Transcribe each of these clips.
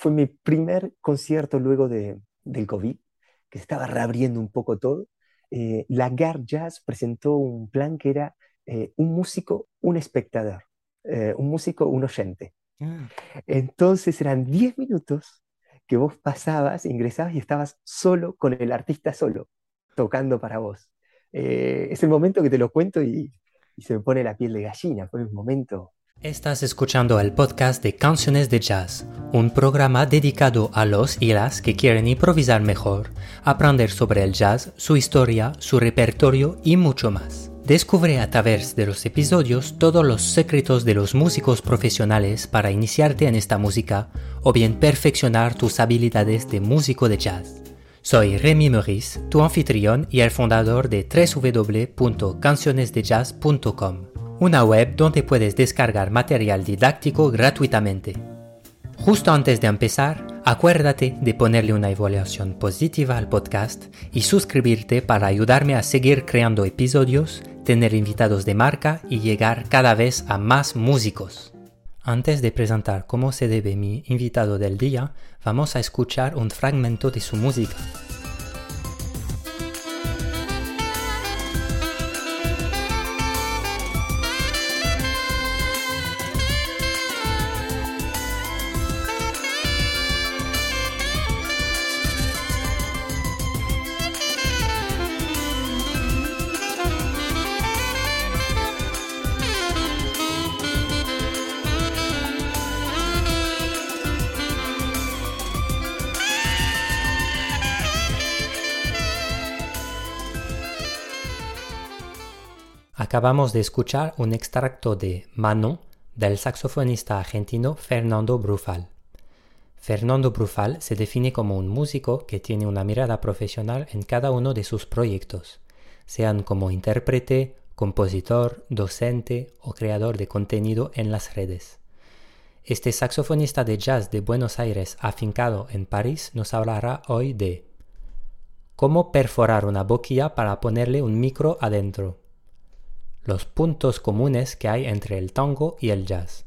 fue mi primer concierto luego de, del COVID, que estaba reabriendo un poco todo. Eh, la GAR Jazz presentó un plan que era eh, un músico, un espectador, eh, un músico, un oyente. Ah. Entonces eran 10 minutos que vos pasabas, ingresabas y estabas solo con el artista solo, tocando para vos. es el momento que te lo cuento y, y se me pone la piel de gallina, fue un momento Estás escuchando el podcast de Canciones de Jazz, un programa dedicado a los y las que quieren improvisar mejor, aprender sobre el jazz, su historia, su repertorio y mucho más. Descubre a través de los episodios todos los secretos de los músicos profesionales para iniciarte en esta música o bien perfeccionar tus habilidades de músico de jazz. Soy Remy Maurice, tu anfitrión y el fundador de www.cancionesdejazz.com una web donde puedes descargar material didáctico gratuitamente. Justo antes de empezar, acuérdate de ponerle una evaluación positiva al podcast y suscribirte para ayudarme a seguir creando episodios, tener invitados de marca y llegar cada vez a más músicos. Antes de presentar cómo se debe mi invitado del día, vamos a escuchar un fragmento de su música. Acabamos de escuchar un extracto de Mano del saxofonista argentino Fernando Brufal. Fernando Brufal se define como un músico que tiene una mirada profesional en cada uno de sus proyectos, sean como intérprete, compositor, docente o creador de contenido en las redes. Este saxofonista de jazz de Buenos Aires afincado en París nos hablará hoy de cómo perforar una boquilla para ponerle un micro adentro los puntos comunes que hay entre el tango y el jazz.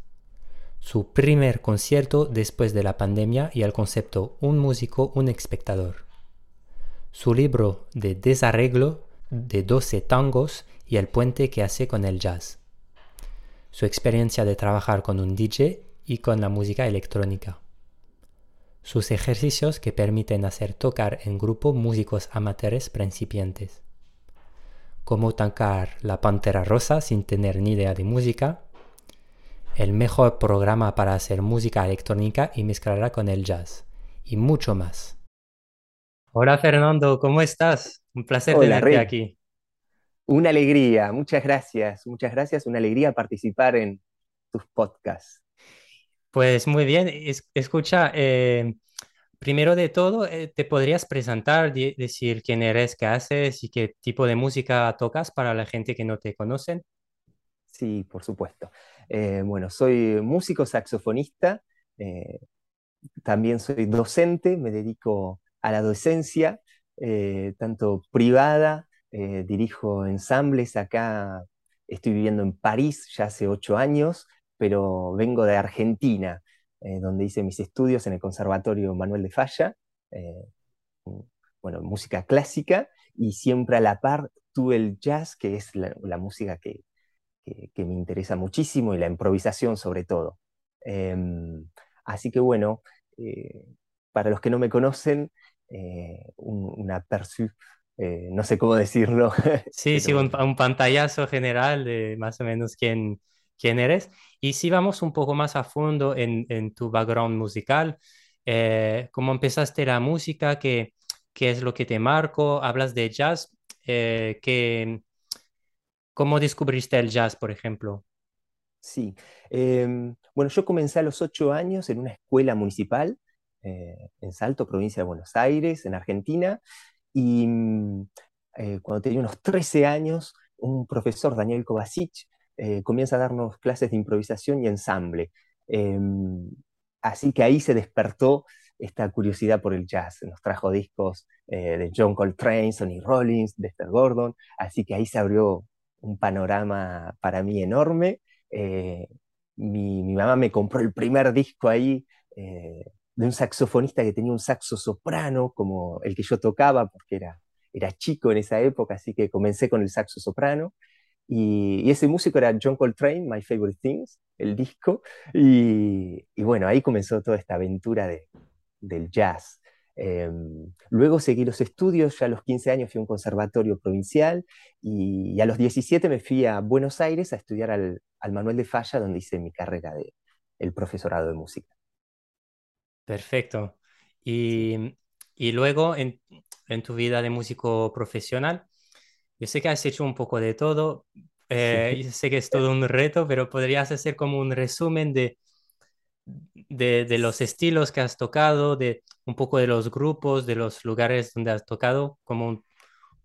Su primer concierto después de la pandemia y el concepto Un músico, un espectador. Su libro de desarreglo de 12 tangos y el puente que hace con el jazz. Su experiencia de trabajar con un DJ y con la música electrónica. Sus ejercicios que permiten hacer tocar en grupo músicos amateurs principiantes cómo tancar la pantera rosa sin tener ni idea de música, el mejor programa para hacer música electrónica y mezclarla con el jazz, y mucho más. Hola Fernando, ¿cómo estás? Un placer tenerte aquí. Una alegría, muchas gracias, muchas gracias, una alegría participar en tus podcasts. Pues muy bien, escucha, eh, Primero de todo, eh, ¿te podrías presentar, decir quién eres, qué haces y qué tipo de música tocas para la gente que no te conocen? Sí, por supuesto. Eh, bueno, soy músico saxofonista, eh, también soy docente, me dedico a la docencia, tanto privada, dirijo ensambles acá, estoy viviendo en París ya hace ocho años, pero vengo de Argentina. Eh, donde hice mis estudios en el Conservatorio Manuel de Falla, eh, bueno, música clásica, y siempre a la par tuve el jazz, que es la, música que, que, me interesa muchísimo, y la improvisación sobre todo. Em, así que bueno, eh, para los que no me conocen, un, una aperçu, no sé cómo decirlo. Sí, sí, un, un, pantallazo general de más o menos quién, quién eres. Y si vamos un poco más a fondo en, tu background musical, eh, ¿cómo empezaste la música? ¿Qué, ¿Qué, es lo que te marcó? Hablas de jazz. Eh, ¿Cómo descubriste el jazz, por ejemplo? Sí, em, bueno, yo comencé a los ocho años en una escuela municipal eh, en Salto, provincia de Buenos Aires, en Argentina, y mm, cuando tenía unos 13 años, un profesor, Daniel Kovacic, eh, comienza a darnos clases de improvisación y ensamble. Em, así que ahí se despertó esta curiosidad por el jazz. Nos trajo discos eh, de John Coltrane, Sonny Rollins, Dexter Gordon, así que ahí se abrió un panorama para mí enorme. Eh, mi, mamá me compró el primer disco ahí, de un saxofonista que tenía un saxo soprano como el que yo tocaba, porque era, era chico en esa época, así que comencé con el saxo soprano. Y, ese músico era John Coltrane, My Favorite Things, el disco. Y, bueno, ahí comenzó toda esta aventura de, del jazz. Em, luego seguí los estudios, ya a los 15 años fui a un conservatorio provincial y, a los 17 me fui a Buenos Aires a estudiar al, al Manuel de Falla, donde hice mi carrera de el profesorado de música. Perfecto. Y, y luego en, en, tu vida de músico profesional, yo sé que has hecho un poco de todo, eh, yo sé que es todo un reto, pero podrías hacer como un resumen de, de, de, los estilos que has tocado, de un poco de los grupos, de los lugares donde has tocado, como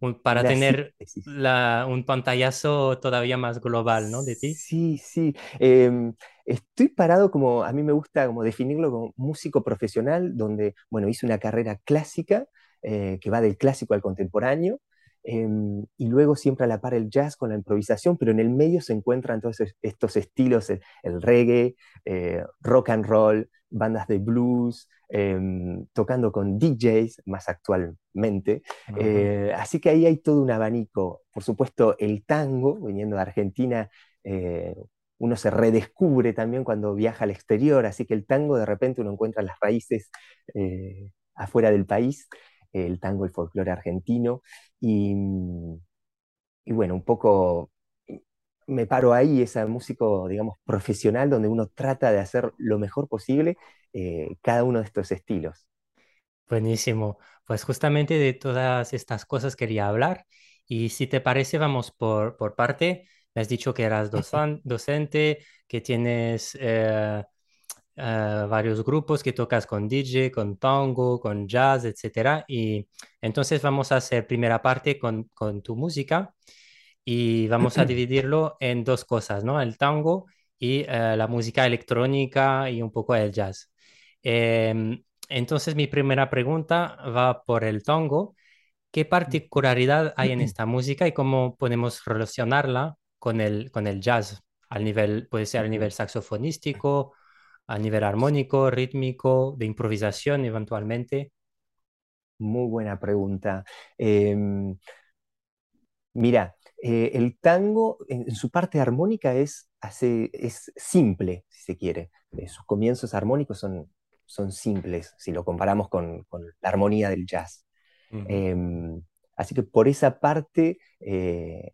un, para tener la, un pantallazo todavía más global, ¿no? De ti. Sí, sí. Em, estoy parado como, a mí me gusta como definirlo como músico profesional, donde, bueno, hice una carrera clásica, eh, que va del clásico al contemporáneo, em, y luego siempre a la par el jazz con la improvisación, pero en el medio se encuentran todos estos estilos, el, reggae, eh, rock and roll, bandas de blues, em, tocando con DJs más actualmente. Eh, así que ahí hay todo un abanico. Por supuesto, el tango, viniendo de Argentina, eh, uno se redescubre también cuando viaja al exterior, así que el tango de repente uno encuentra las raíces eh, afuera del país, el tango, el folclore argentino, y, y bueno, un poco me paro ahí, ese músico, digamos, profesional, donde uno trata de hacer lo mejor posible eh, cada uno de estos estilos. Buenísimo. Pues justamente de todas estas cosas quería hablar. Y si te parece, vamos por, por parte. Me has dicho que eras docente, que tienes eh, eh, varios grupos, que tocas con DJ, con tango, con jazz, etc. Y entonces vamos a hacer primera parte con, con tu música y vamos a dividirlo en dos cosas, ¿no? El tango y eh, la música electrónica y un poco el jazz. Em, entonces mi primera pregunta va por el tango. ¿Qué particularidad hay en esta música y cómo podemos relacionarla con el, con el jazz? Al nivel, puede ser a nivel saxofonístico, a nivel armónico, rítmico, de improvisación eventualmente. Muy buena pregunta. Em, mira, eh, el tango en, su parte armónica es, es simple, si se quiere. Eh, sus comienzos armónicos son, son simples si lo comparamos con, la armonía del jazz. Em, así que por esa parte eh,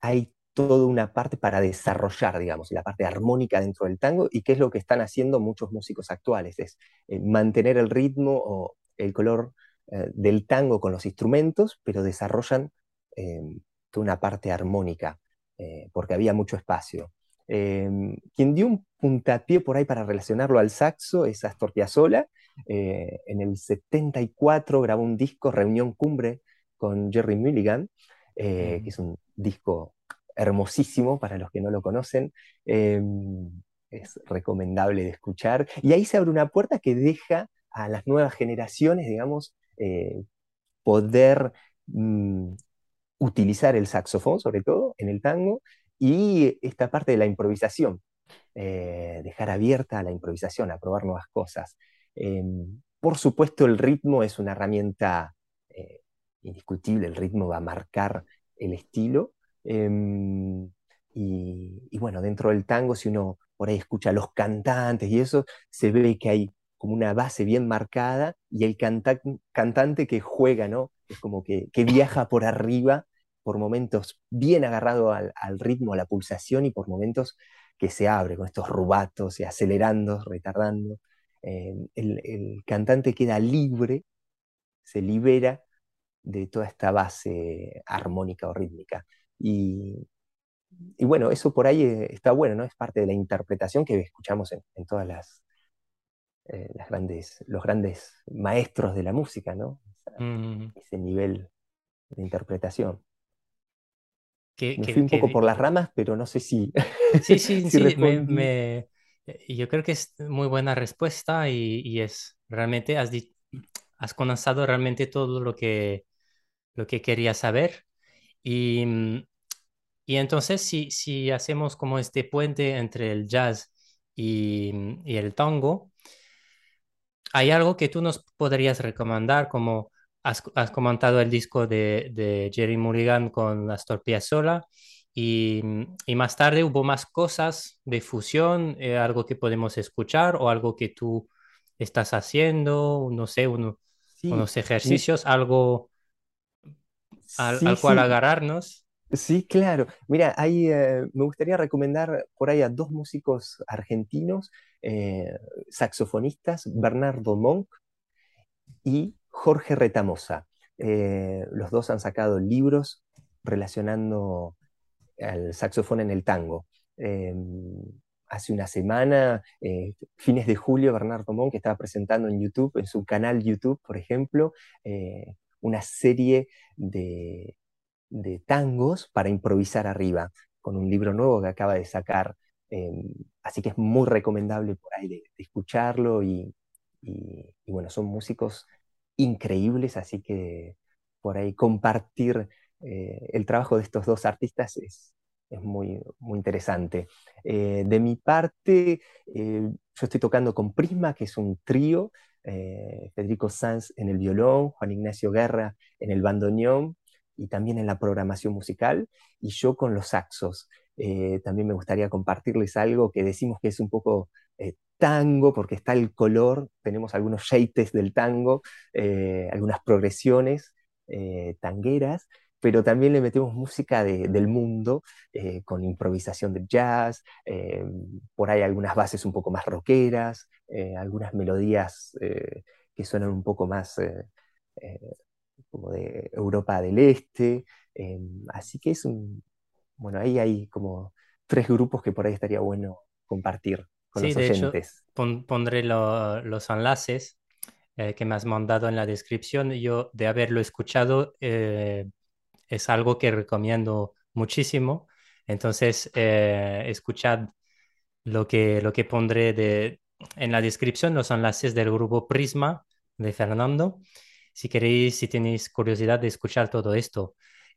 hay toda una parte para desarrollar, digamos, la parte armónica dentro del tango y qué es lo que están haciendo muchos músicos actuales, es mantener el ritmo o el color del tango con los instrumentos, pero desarrollan em, una parte armónica, eh, porque había mucho espacio. Em, quien dio un puntapié por ahí para relacionarlo al saxo es Astor Piazzolla. Eh, en el 74 grabó un disco, Reunión Cumbre, con Jerry Mulligan, eh, que es un disco hermosísimo para los que no lo conocen. Em, es recomendable de escuchar. Y ahí se abre una puerta que deja a las nuevas generaciones, digamos, poder mm, utilizar el saxofón, sobre todo, en el tango, y esta parte de la improvisación, eh, dejar abierta la improvisación, a probar nuevas cosas. Em, por supuesto, el ritmo es una herramienta eh, indiscutible, el ritmo va a marcar el estilo. Em, y, bueno, dentro del tango, si uno por ahí escucha a los cantantes y eso, se ve que hay como una base bien marcada y el cantante que juega, ¿no? Es como que, que viaja por arriba por momentos bien agarrado al, ritmo, a la pulsación y por momentos que se abre con estos rubatos y acelerando, retardando. Eh, el, cantante queda libre, se libera de toda esta base armónica o rítmica. Y, bueno, eso por ahí eh, está bueno, ¿no? Es parte de la interpretación que escuchamos en, todas las, eh, las, grandes, los grandes maestros de la música, ¿no? Mm. Ese nivel de interpretación me fui un poco por las ramas, pero no sé si. Sí, sí, sí. Me, eh, yo creo que es muy buena respuesta y, es realmente has, has condensado realmente todo lo que, lo que quería saber. Y, mm, y entonces, si, si hacemos como este puente entre el jazz y, y el tango, ¿hay algo que tú nos podrías recomendar? Como has, has comentado el disco de, de Jerry Mulligan con Astor Piazzolla y, y más tarde hubo más cosas de fusión, eh, algo que podemos escuchar o algo que tú estás haciendo, no sé, uno- Sí, unos ejercicios, algo al, sí, al cual sí, agarrarnos. sí, claro. Mira, hay, eh, me gustaría recomendar por ahí a dos músicos argentinos, eh, saxofonistas, Bernardo Monk y Jorge Retamosa. Eh, los dos han sacado libros relacionando al saxofón en el tango. Eh, hace una semana, fines de julio, Bernardo Monk estaba presentando en YouTube, en su canal YouTube, por ejemplo, una serie de, tangos para improvisar arriba, con un libro nuevo que acaba de sacar. Eh, así que es muy recomendable por ahí escucharlo y, bueno, son músicos increíbles, así que por ahí compartir eh, el trabajo de estos dos artistas es, es muy, muy interesante. Eh, de mi parte, eh, yo estoy tocando con Prisma, que es un trío, eh, Federico Sanz en el violón, Juan Ignacio Guerra en el bandoneón y también en la programación musical, y yo con los saxos. Eh, también me gustaría compartirles algo que decimos que es un poco eh, tango, porque está el color, tenemos algunos shapes del tango, eh, algunas progresiones tangueras, pero también le metemos música de- del mundo, eh, con improvisación de jazz, eh, por ahí algunas bases un poco más rockeras, eh, algunas melodías eh, que suenan un poco más eh, eh, como de Europa del Este, así que es un, bueno, ahí hay como tres grupos que por ahí estaría bueno compartir con Sí, los de hecho, oyentes. pon- pondré lo- los enlaces que me has mandado en la descripción. Yo, de haberlo escuchado, eh, es algo que recomiendo muchísimo. Entonces, eh, escuchad lo que, lo que pondré en la descripción, los enlaces del grupo Prisma de Fernando. Si queréis, si tenéis curiosidad de escuchar todo esto.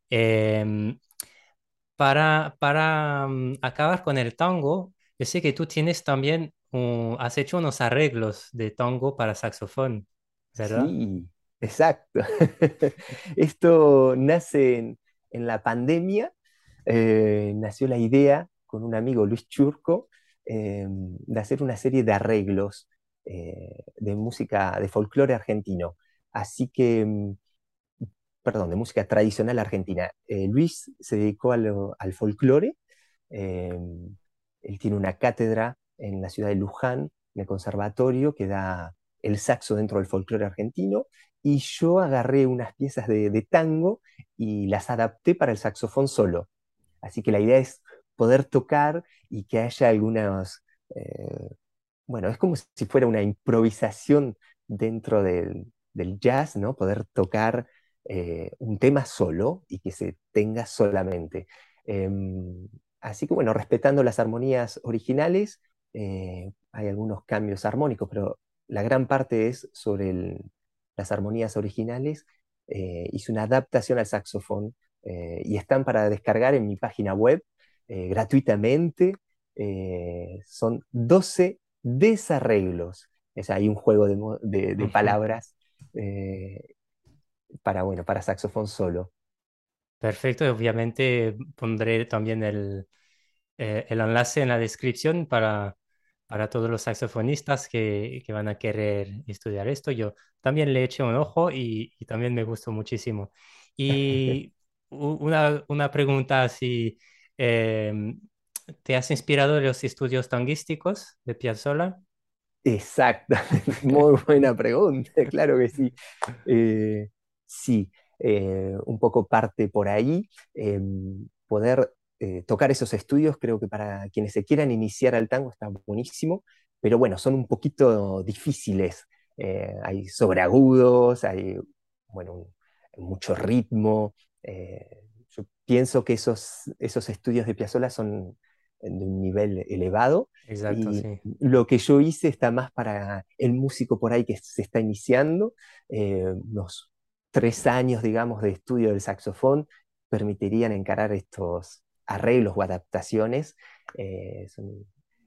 Em, para, para mm, acabar con el tango, yo sé que tú tienes también, uh, has hecho unos arreglos de tango para saxofón, ¿verdad? Sí, exacto. Esto nace en, la pandemia, eh, nació la idea con un amigo Luis Churco eh, de hacer una serie de arreglos eh, de música, de folclore argentino. Así que, mm, perdón, de música tradicional argentina. Eh, Luis se dedicó al folclore, él tiene una cátedra en la ciudad de Luján, en el conservatorio, que da el saxo dentro del folclore argentino, y yo agarré unas piezas de, tango y las adapté para el saxofón solo. Así que la idea es poder tocar y que haya algunas, eh, bueno, es como si fuera una improvisación dentro del, jazz, ¿no? Poder tocar eh, un tema solo y que se tenga solamente. Em, así que bueno, respetando las armonías originales, eh, hay algunos cambios armónicos, pero la gran parte es sobre el- las armonías originales. Eh, hice una adaptación al saxofón eh, y están para descargar en mi página web eh, gratuitamente. Eh, son 12 desarreglos. O sea, hay un juego de, de- palabras para, bueno, para saxofón solo. Perfecto, obviamente pondré también el, el enlace en la descripción para, para todos los saxofonistas que, que van a querer estudiar esto. Yo también le eché un ojo y, y también me gustó muchísimo. Y una, una pregunta así, em, ¿te has inspirado de los estudios tanguísticos de Piazzolla? Exactamente, muy buena pregunta, claro que sí. Eh, sí, eh, un poco parte por ahí. eh, poder eh, tocar esos estudios, creo que para quienes se quieran iniciar al tango está buenísimo, pero bueno, son un poquito difíciles. Eh, hay sobreagudos, hay bueno, un- mucho ritmo. eh, yo pienso que esos, esos estudios de Piazzolla son de un nivel elevado Exacto, y sí. lo que yo hice está más para el músico por ahí que se está iniciando, eh, unos tres años, digamos, de estudio del saxofón permitirían encarar estos arreglos o adaptaciones, eh,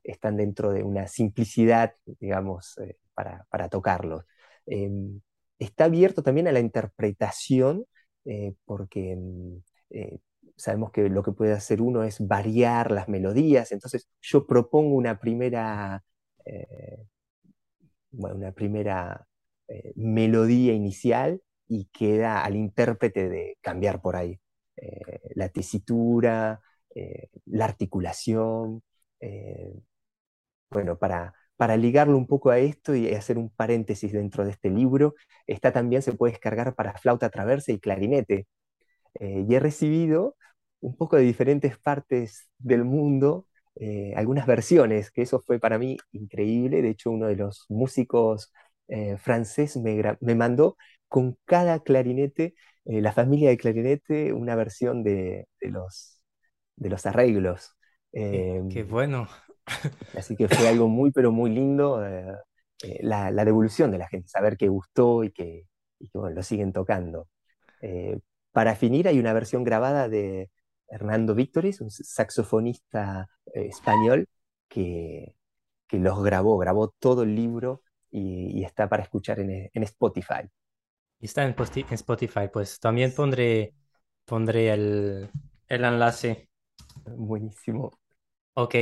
están dentro de una simplicidad, digamos, eh, para, para tocarlos. Em, está abierto también a la interpretación, eh, porque em, sabemos que lo que puede hacer uno es variar las melodías, entonces yo propongo una primera, una primera melodía inicial y queda al intérprete de cambiar por ahí la tesitura, la articulación, bueno, para, para ligarlo un poco a esto y hacer un paréntesis dentro de este libro, está también se puede descargar para flauta traversa y clarinete. Eh, y he recibido un poco de diferentes partes del mundo eh, algunas versiones, que eso fue para mí increíble. De hecho, uno de los músicos eh, francés me, me, mandó con cada clarinete, la familia de clarinete, una versión de, de los, de los arreglos. qué em, bueno. Así que fue algo muy, pero muy lindo eh, eh, la, devolución de la gente, saber que gustó y que, lo siguen tocando. Eh, para finir, hay una versión grabada de Hernando Víctoris, un saxofonista español, que, los grabó, grabó todo el libro y, está para escuchar en, Spotify. Está en, Spotify, pues también pondré, pondré el, el enlace. Buenísimo. Ok.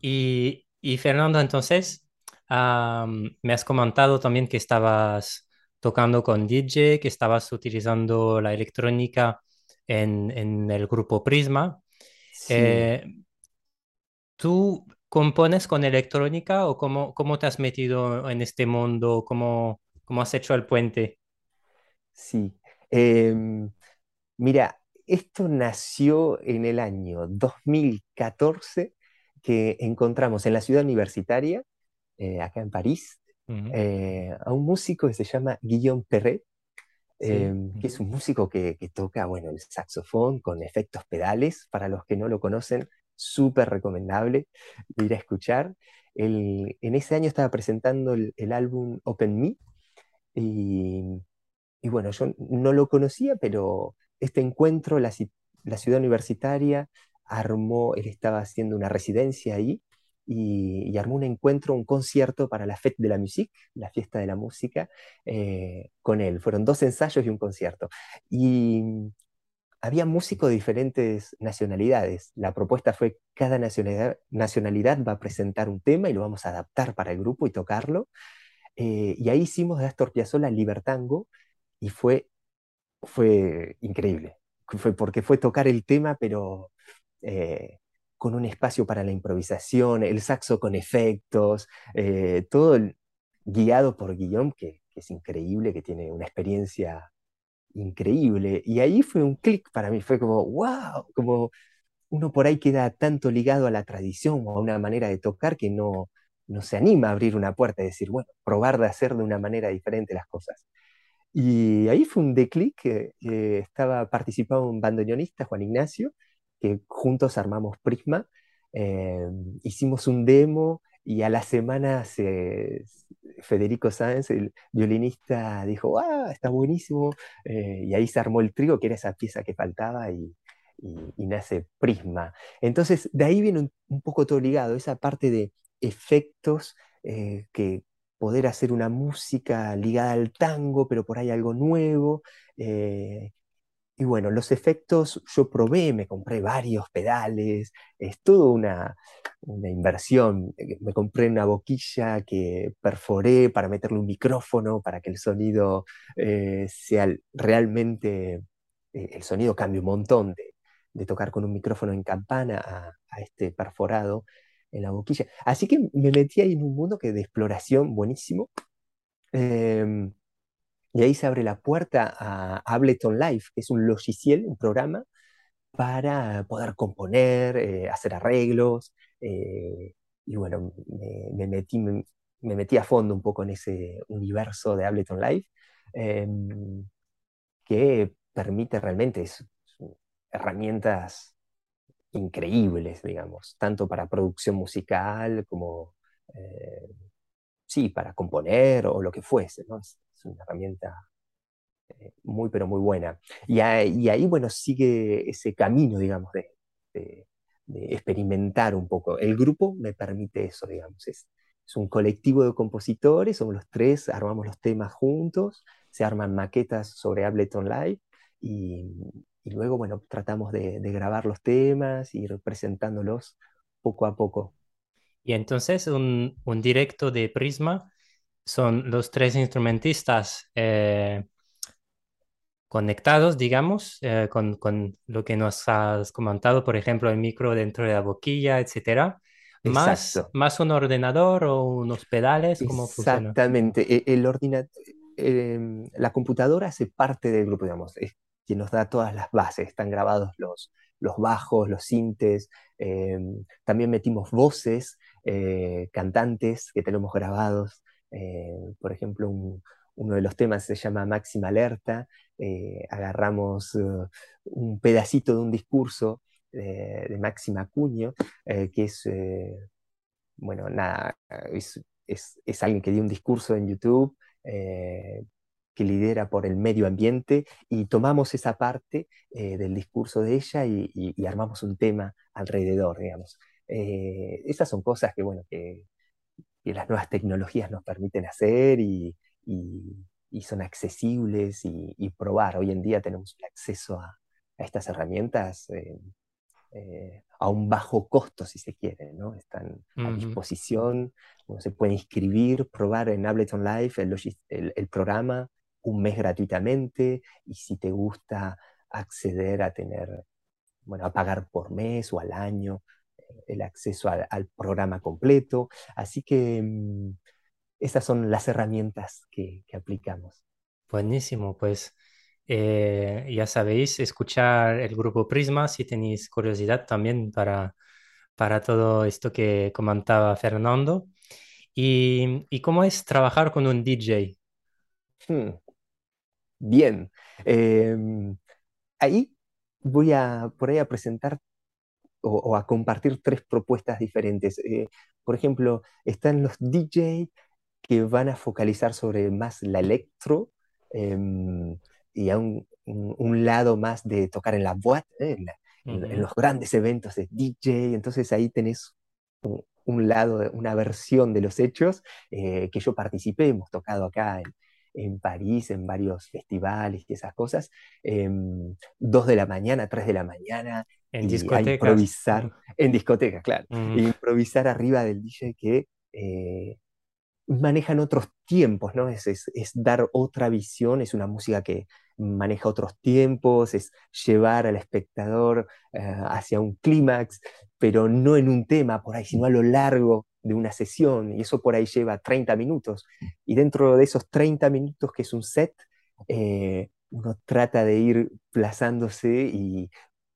Y, Fernando, entonces, me has comentado también que estabas tocando con DJ, que estabas utilizando la electrónica en, el grupo Prisma. Eh, ¿Tú compones con electrónica o cómo, cómo te has metido en este mundo? ¿Cómo, cómo has hecho el puente? Sí. Em, mira, esto nació en el año 2014 que encontramos en la ciudad universitaria, eh, acá en París, eh, a un músico que se llama Guillaume Perret, em, que es un músico que, toca bueno, el saxofón con efectos pedales. Para los que no lo conocen, súper recomendable ir a escuchar. en ese año estaba presentando el, álbum Open Me y, y, bueno, yo no lo conocía, pero este encuentro, la, la ciudad universitaria, armó, él estaba haciendo una residencia ahí y, armó un encuentro, un concierto para la Fête de la Musique, la fiesta de la música, eh, con él. Fueron dos ensayos y un concierto. Y había músicos de diferentes nacionalidades. La propuesta fue cada nacionalidad, nacionalidad va a presentar un tema y lo vamos a adaptar para el grupo y tocarlo. Eh, y ahí hicimos de Astor Piazzolla Libertango y fue, fue increíble. Fue porque fue tocar el tema, pero eh, con un espacio para la improvisación, el saxo con efectos, eh, todo guiado por Guillaume, que, es increíble, que tiene una experiencia increíble. Y ahí fue un clic para mí, fue como, wow, como uno por ahí queda tanto ligado a la tradición o a una manera de tocar que no, no se anima a abrir una puerta y decir, bueno, probar de hacer de una manera diferente las cosas. Y ahí fue un declic, que estaba participando un bandoneonista, Juan Ignacio, que juntos armamos Prisma, eh, hicimos un demo y a la semana Federico Sáenz, el violinista, dijo, ¡ah, está buenísimo! Eh, y ahí se armó el trigo, que era esa pieza que faltaba, y, nace Prisma. Entonces, de ahí viene un, poco todo ligado, esa parte de efectos, eh, que poder hacer una música ligada al tango, pero por ahí algo nuevo, y bueno, los efectos yo probé, me compré varios pedales, es toda una, inversión. Eh, me compré una boquilla que perforé para meterle un micrófono, para que el sonido eh, sea realmente, eh, el sonido cambie un montón de, tocar con un micrófono en campana a, este perforado en la boquilla. Así que me metí ahí en un mundo que de exploración buenísimo. Em, y ahí se abre la puerta a Ableton Live, que es un logiciel, un programa para poder componer, eh, hacer arreglos. Eh, y bueno, me, metí, me, metí a fondo un poco en ese universo de Ableton Live, em, que permite realmente herramientas increíbles, digamos, tanto para producción musical como, eh, sí, para componer o lo que fuese, ¿no? es una herramienta eh, muy, pero muy buena. Y, ahí, bueno, sigue ese camino, digamos, de, experimentar un poco. El grupo me permite eso, digamos, es, es un colectivo de compositores, somos los tres, armamos los temas juntos, se arman maquetas sobre Ableton Live y, luego, bueno, tratamos de, grabar los temas y representándolos poco a poco. Y entonces un, directo de Prisma son los tres instrumentistas eh, conectados, digamos, eh, con, lo que nos has comentado, por ejemplo, el micro dentro de la boquilla, etcétera. Más, más un ordenador o unos pedales, ¿cómo Exactamente. E, el, em, la computadora hace parte del grupo, digamos, es quien nos da todas las bases. Están grabados los, los bajos, los sintes. Em, también metimos voces, eh, cantantes que tenemos grabados. Eh, por ejemplo, un, uno de los temas se llama Máxima Alerta, eh, agarramos un pedacito de un discurso de Máxima Cuño, que es, bueno, nada, es, alguien que dio un discurso en YouTube que lidera por el medio ambiente y tomamos esa parte del discurso de ella y, armamos un tema alrededor, digamos. esas son cosas que, bueno, que, que las nuevas tecnologías nos permiten hacer y, y, son accesibles y, probar. Hoy en día tenemos el acceso a, estas herramientas eh, eh, a un bajo costo, si se quiere, ¿no? Están a disposición, uno se puede inscribir, probar en Ableton Live el, el, programa un mes gratuitamente y si te gusta acceder a tener, bueno, a pagar por mes o al año eh, el acceso al, al programa completo. Así que mm, esas son las herramientas que, aplicamos. Buenísimo, pues eh, ya sabéis, escuchar el grupo Prisma si tenéis curiosidad también para, para todo esto que comentaba Fernando. ¿Y, cómo es trabajar con un DJ? Hmm. Bien. Em, ahí voy a por ahí a presentar o, a compartir tres propuestas diferentes. Eh, por ejemplo, están los DJ que van a focalizar sobre más la electro em, y a un, lado más de tocar en la boîte, ¿eh? en, los grandes eventos de DJ. Entonces ahí tenés un, lado, una versión de los hechos eh, que yo participé, hemos tocado acá en, París, en varios festivales y esas cosas. Em, dos de la mañana, tres de la mañana. En discotecas. improvisar, en discotecas, claro. improvisar arriba del DJ que eh, manejan otros tiempos, ¿no? Es, es, dar otra visión, es una música que maneja otros tiempos, es llevar al espectador eh, hacia un clímax, pero no en un tema por ahí, sino a lo largo de una sesión, y eso por ahí lleva 30 minutos. Y dentro de esos 30 minutos que es un set, eh, uno trata de ir plazándose y,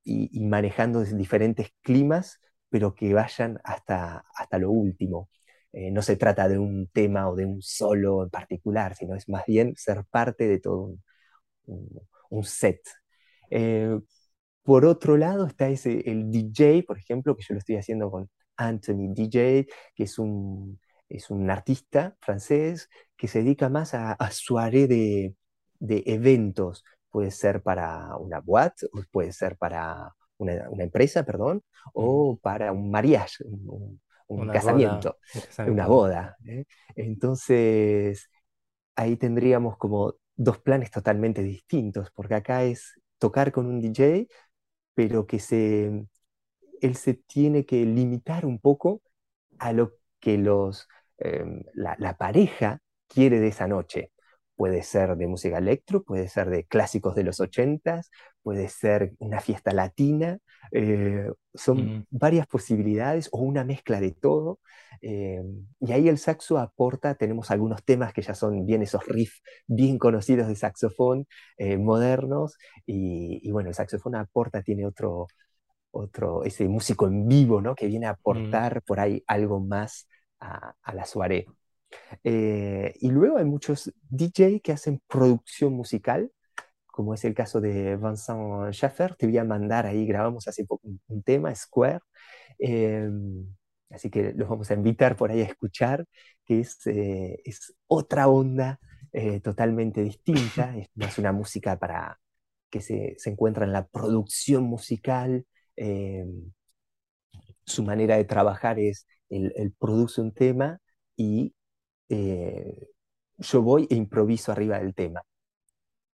y, manejando diferentes climas, pero que vayan hasta, hasta lo último. Eh, no se trata de un tema o de un solo en particular, sino es más bien ser parte de todo un, set. Eh, por otro lado está ese, el DJ, por ejemplo, que yo lo estoy haciendo con Anthony DJ, que es un, es un artista francés que se dedica más a, a de, de, eventos. Puede ser para una boîte, o puede ser para una, una empresa, perdón, o para un mariage, un, un casamiento, una boda. ¿eh? Entonces, ahí tendríamos como dos planes totalmente distintos, porque acá es tocar con un DJ, pero que se, él se tiene que limitar un poco a lo que los, em, la, la, pareja quiere de esa noche. Puede ser de música electro, puede ser de clásicos de los ochentas, puede ser una fiesta latina, eh, son varias posibilidades o una mezcla de todo. Eh, y ahí el saxo aporta, tenemos algunos temas que ya son bien esos riffs bien conocidos de saxofón, eh, modernos, y, bueno, el saxofón aporta, tiene otro, otro, ese músico en vivo, ¿no? Que viene a aportar por ahí algo más a, a la soirée. y luego hay muchos DJ que hacen producción musical, como es el caso de Vincent Schaffer. Te voy a mandar ahí, grabamos hace poco un, tema, Square. Em, así que los vamos a invitar por ahí a escuchar, que es, eh, es otra onda eh, totalmente distinta. Es más una música para que se, se encuentra en la producción musical. Em, su manera de trabajar es, él, produce un tema y eh, yo voy e improviso arriba del tema.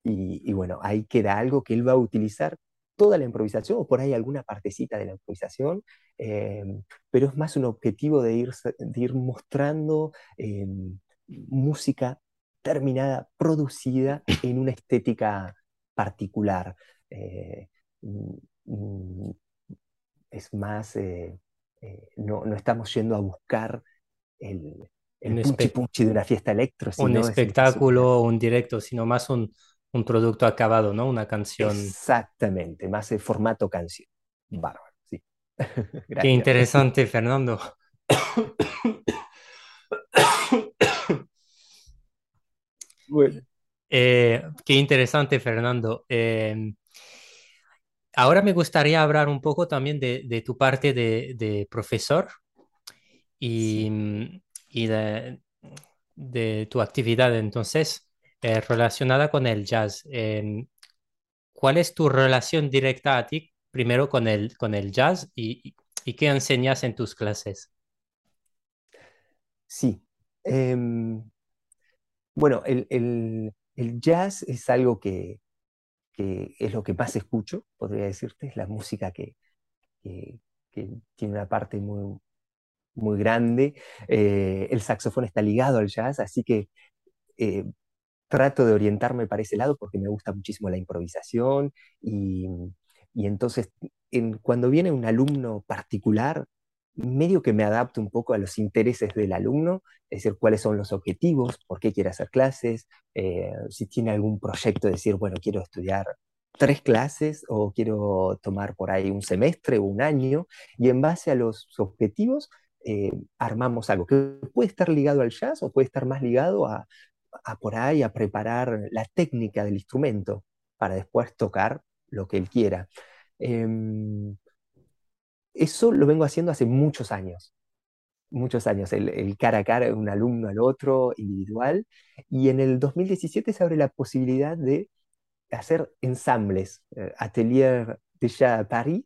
Y, bueno, ahí queda algo que él va a utilizar toda la improvisación o por ahí alguna partecita de la improvisación, eh, pero es más un objetivo de ir, de ir mostrando eh, música terminada, producida en una estética particular. Mm, mm, es más, no, no, estamos yendo a buscar el, el punchi de una fiesta electro. Un espectáculo, un directo, sino más un, un, producto acabado, ¿no? Una canción. Exactamente, más el formato canción. Bárbaro, sí. Qué interesante, Fernando. bueno. Eh, qué interesante, Fernando. Eh, ahora me gustaría hablar un poco también de, de tu parte de, de profesor y, mm, y de, de, tu actividad entonces eh, relacionada con el jazz. Em, ¿Cuál es tu relación directa a ti primero con el, con el jazz y, y qué enseñas en tus clases? Sí. Em, bueno, el, el, el, jazz es algo que, que, es lo que más escucho, podría decirte, es la música que, que, tiene una parte muy, muy grande. Eh, el saxofón está ligado al jazz, así que eh, trato de orientarme para ese lado porque me gusta muchísimo la improvisación y, entonces cuando viene un alumno particular, medio que me adapto un poco a los intereses del alumno, es decir, cuáles son los objetivos, por qué quiere hacer clases, eh, si tiene algún proyecto, decir, bueno, quiero estudiar tres clases o quiero tomar por ahí un semestre o un año, y en base a los objetivos eh, armamos algo que puede estar ligado al jazz o puede estar más ligado a, por ahí, a preparar la técnica del instrumento para después tocar lo que él quiera. Em, eso lo vengo haciendo hace muchos años, muchos años, el, cara a cara, un alumno al otro, individual, y en el 2017 se abre la posibilidad de hacer ensambles, eh, Atelier Déjà Paris,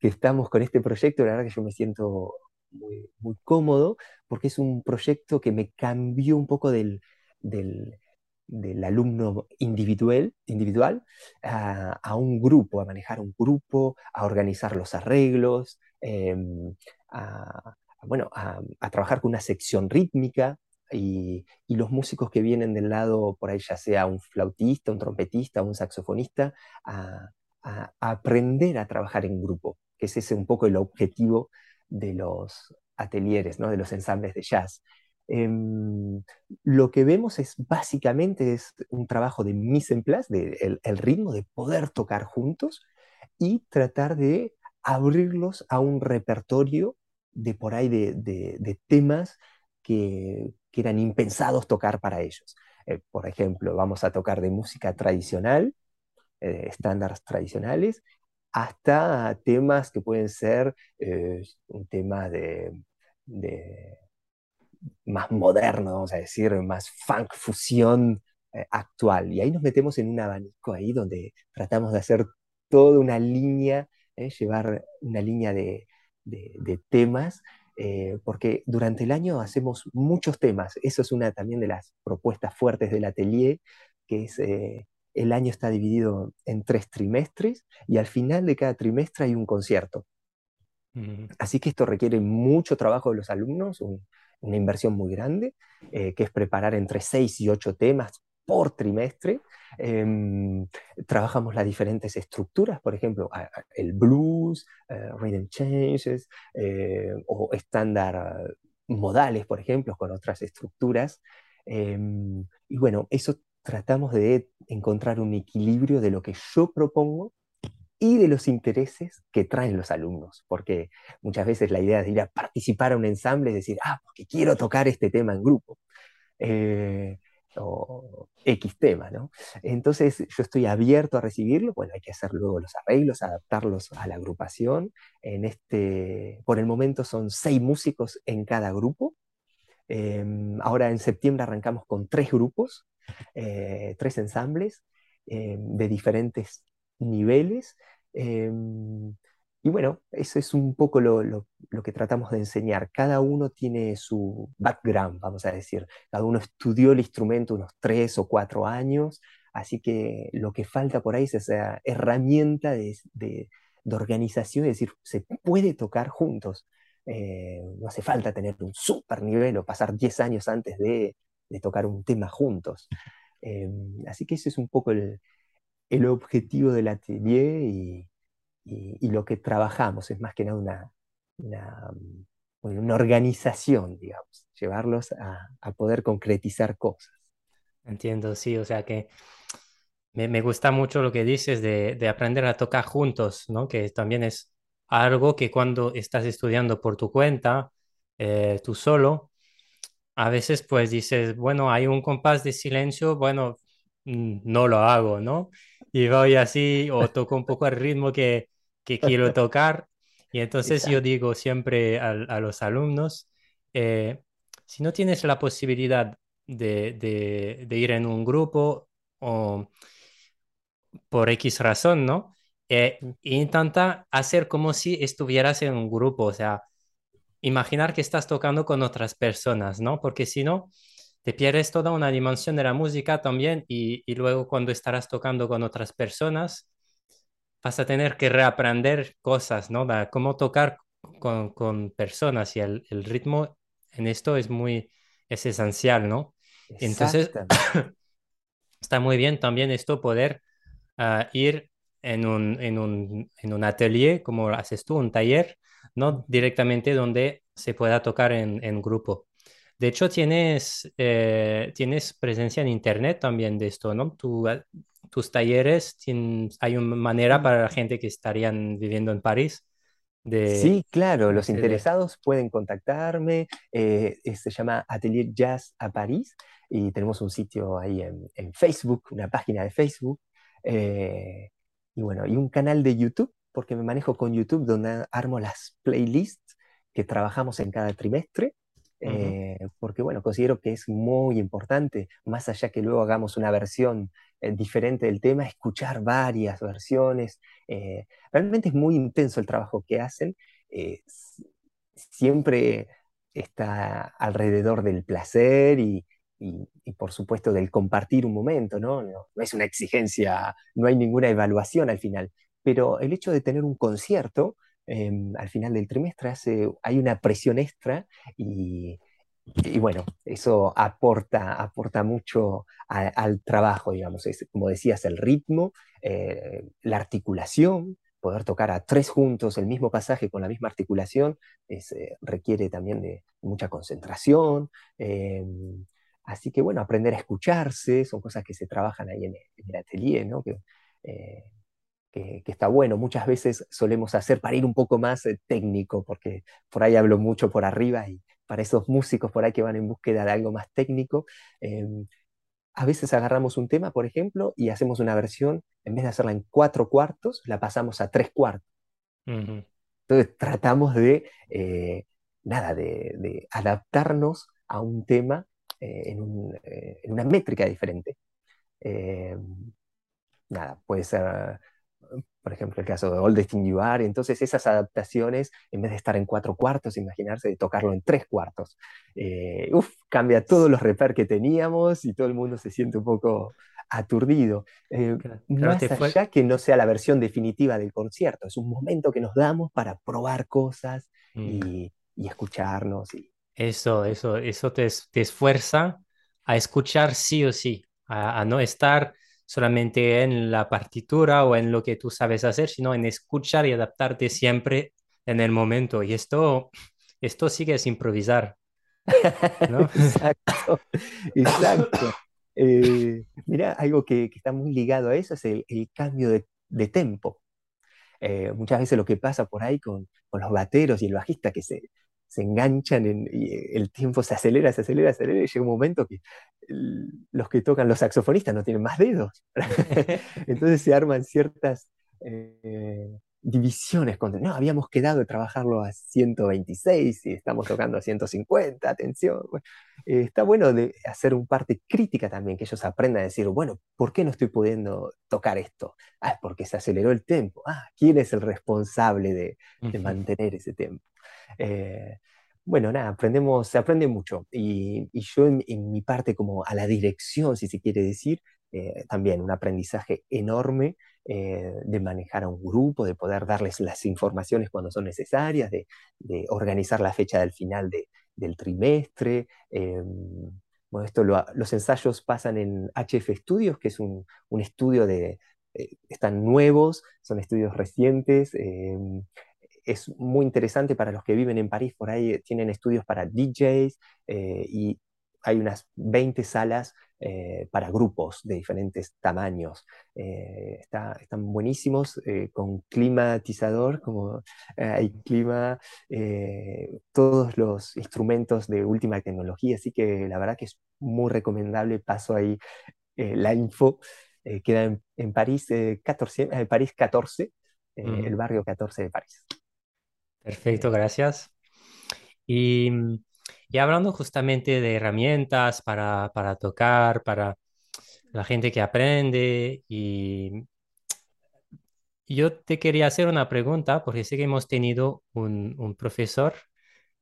que estamos con este proyecto, la verdad que yo me siento muy, muy cómodo porque es un proyecto que me cambió un poco del, del, del alumno individual, individual a, un grupo, a manejar un grupo, a organizar los arreglos, em, a, bueno, a, trabajar con una sección rítmica. Y, y, los músicos que vienen del lado, por ahí ya sea un flautista, un trompetista, un saxofonista, a, aprender a trabajar en grupo, que es ese un poco el objetivo de los atelieres, ¿no? de los ensambles de jazz. Em, lo que vemos es básicamente es un trabajo de mise en place, de el, ritmo, de poder tocar juntos y tratar de abrirlos a un repertorio de por ahí de, temas que, eran impensados tocar para ellos. Eh, por ejemplo, vamos a tocar de música tradicional, eh, estándares tradicionales, hasta temas que pueden ser eh, un tema de, más moderno, vamos a decir, más funk fusión eh, actual. Y ahí nos metemos en un abanico ahí donde tratamos de hacer toda una línea, eh, llevar una línea de, temas, porque durante el año hacemos muchos temas. Eso es una también de las propuestas fuertes del atelier, que es el año está dividido en tres trimestres y al final de cada trimestre hay un concierto. Así que esto requiere mucho trabajo de los alumnos, una inversión muy grande, eh, que es preparar entre seis y ocho temas por trimestre. Em, trabajamos las diferentes estructuras, por ejemplo, el blues, eh, rhythm changes eh, o estándar modales, por ejemplo, con otras estructuras. Em, y bueno, eso tratamos de encontrar un equilibrio de lo que yo propongo y de los intereses que traen los alumnos, porque muchas veces la idea de ir a participar a un ensamble es decir, ah, porque quiero tocar este tema en grupo, eh, o X tema, ¿no? Entonces yo estoy abierto a recibirlo, bueno, hay que hacer luego los arreglos, adaptarlos a la agrupación. En este, por el momento son seis músicos en cada grupo. Em, ahora en septiembre arrancamos con tres grupos, eh, tres ensambles eh, de diferentes niveles. Eh, y bueno, eso es un poco lo, lo, lo, que tratamos de enseñar. Cada uno tiene su background, vamos a decir. Cada uno estudió el instrumento unos tres o cuatro años, así que lo que falta por ahí es esa herramienta de, de, de organización, es decir, se puede tocar juntos. Eh, no hace falta tener un super nivel o pasar 10 años antes de, de tocar un tema juntos. Eh, así que ese es un poco el, el objetivo del atelier y, y, lo que trabajamos es más que nada una, una, una organización, digamos, llevarlos a, poder concretizar cosas. Entiendo, sí, o sea que me, gusta mucho lo que dices de, de, aprender a tocar juntos, ¿no? Que también es algo que cuando estás estudiando por tu cuenta, eh, tú solo, a veces pues dices, bueno, hay un compás de silencio, bueno, mm, no lo hago, ¿no? Y voy así o toco un poco el ritmo que, que quiero tocar. Y entonces Exacto. yo digo siempre a, a los alumnos, eh, si no tienes la posibilidad de, de, de, ir en un grupo o por X razón, ¿no? Eh, intenta hacer como si estuvieras en un grupo, o sea, imaginar que estás tocando con otras personas, ¿no? Porque si no, te pierdes toda una dimensión de la música también y, y luego cuando estarás tocando con otras personas, vas a tener que reaprender cosas, ¿no? Cómo tocar con, con personas y el, el, ritmo en esto es muy, es esencial, ¿no? Entonces, está muy bien también esto poder uh, ir en un, en, un, en un atelier, como haces tú, un taller, ¿no? Directamente donde se pueda tocar en, en grupo. De hecho, tienes, eh, tienes presencia en Internet también de esto, ¿no? Tú tus talleres, hay una manera para la gente que estarían viviendo en París. De, sí, claro, los interesados pueden contactarme, eh, se llama Atelier Jazz a París y tenemos un sitio ahí en, en Facebook, una página de Facebook, eh, y bueno, y un canal de YouTube, porque me manejo con YouTube donde armo las playlists que trabajamos en cada trimestre. Eh, porque bueno, considero que es muy importante, más allá que luego hagamos una versión eh, diferente del tema, escuchar varias versiones. Eh, realmente es muy intenso el trabajo que hacen. Siempre está alrededor del placer y, por supuesto del compartir un momento. ¿no? No es una exigencia, no hay ninguna evaluación al final, pero el hecho de tener un concierto eh, al final del trimestre hace, hay una presión extra y, bueno, eso aporta, aporta mucho al trabajo, digamos, es, como decías, el ritmo, eh, la articulación, poder tocar a tres juntos el mismo pasaje con la misma articulación, es, eh, requiere también de mucha concentración. Eh, así que bueno, aprender a escucharse, son cosas que se trabajan ahí en, en el atelier, ¿no? Que, que, que, está bueno. Muchas veces solemos hacer para ir un poco más eh, técnico, porque por ahí hablo mucho por arriba y para esos músicos por ahí que van en búsqueda de algo más técnico, eh, a veces agarramos un tema, por ejemplo, y hacemos una versión, en vez de hacerla en cuatro cuartos, la pasamos a tres cuartos. Uh -huh. Entonces tratamos de, eh, nada, de, de, adaptarnos a un tema eh, en, un, en, una métrica diferente. nada, puede ser por ejemplo, el caso de All the Thing You Are, entonces esas adaptaciones, en vez de estar en cuatro cuartos, imaginarse de tocarlo en tres cuartos. Eh, uf, cambia todos los reper que teníamos y todo el mundo se siente un poco aturdido. Eh, claro, más allá fue... que no sea la versión definitiva del concierto, es un momento que nos damos para probar cosas mm. y, y, escucharnos. Y... Eso, eso, eso te, te, esfuerza a escuchar sí o sí, a, a no estar solamente en la partitura o en lo que tú sabes hacer, sino en escuchar y adaptarte siempre en el momento. Y esto, esto sí que es improvisar. ¿no? exacto, exacto. Eh, mira, algo que, que, está muy ligado a eso es el, el cambio de, de tempo. Eh, muchas veces lo que pasa por ahí con, con los bateros y el bajista que se, se enganchan en, y el tiempo se acelera, se acelera, se acelera, y llega un momento que los que tocan los saxofonistas no tienen más dedos. Entonces se arman ciertas, eh, divisiones. no, habíamos quedado de trabajarlo a 126 y estamos tocando a 150, atención. Eh, está bueno de hacer un parte crítica también, que ellos aprendan a decir, bueno, ¿por qué no estoy pudiendo tocar esto? Ah, es porque se aceleró el tempo. Ah, ¿quién es el responsable de, mantener ese tempo? Eh, bueno, nada, aprendemos, se aprende mucho. Y, yo en, mi parte como a la dirección, si se quiere decir, eh, también un aprendizaje enorme eh, de manejar a un grupo, de poder darles las informaciones cuando son necesarias, de, organizar la fecha del final del trimestre. Eh, bueno, esto los ensayos pasan en HF Studios, que es un, estudio de, están nuevos, son estudios recientes, es muy interesante para los que viven en París, por ahí tienen estudios para DJs y hay unas 20 salas eh, para grupos de diferentes tamaños. Eh, están buenísimos, eh, con climatizador, como hay clima, todos los instrumentos de última tecnología, así que la verdad que es muy recomendable. Paso ahí la info. queda en, París, 14, París 14, el barrio 14 de París. Perfecto, gracias. Y y hablando justamente de herramientas para, para tocar, para la gente que aprende, y yo te quería hacer una pregunta, porque sé que hemos tenido un, un profesor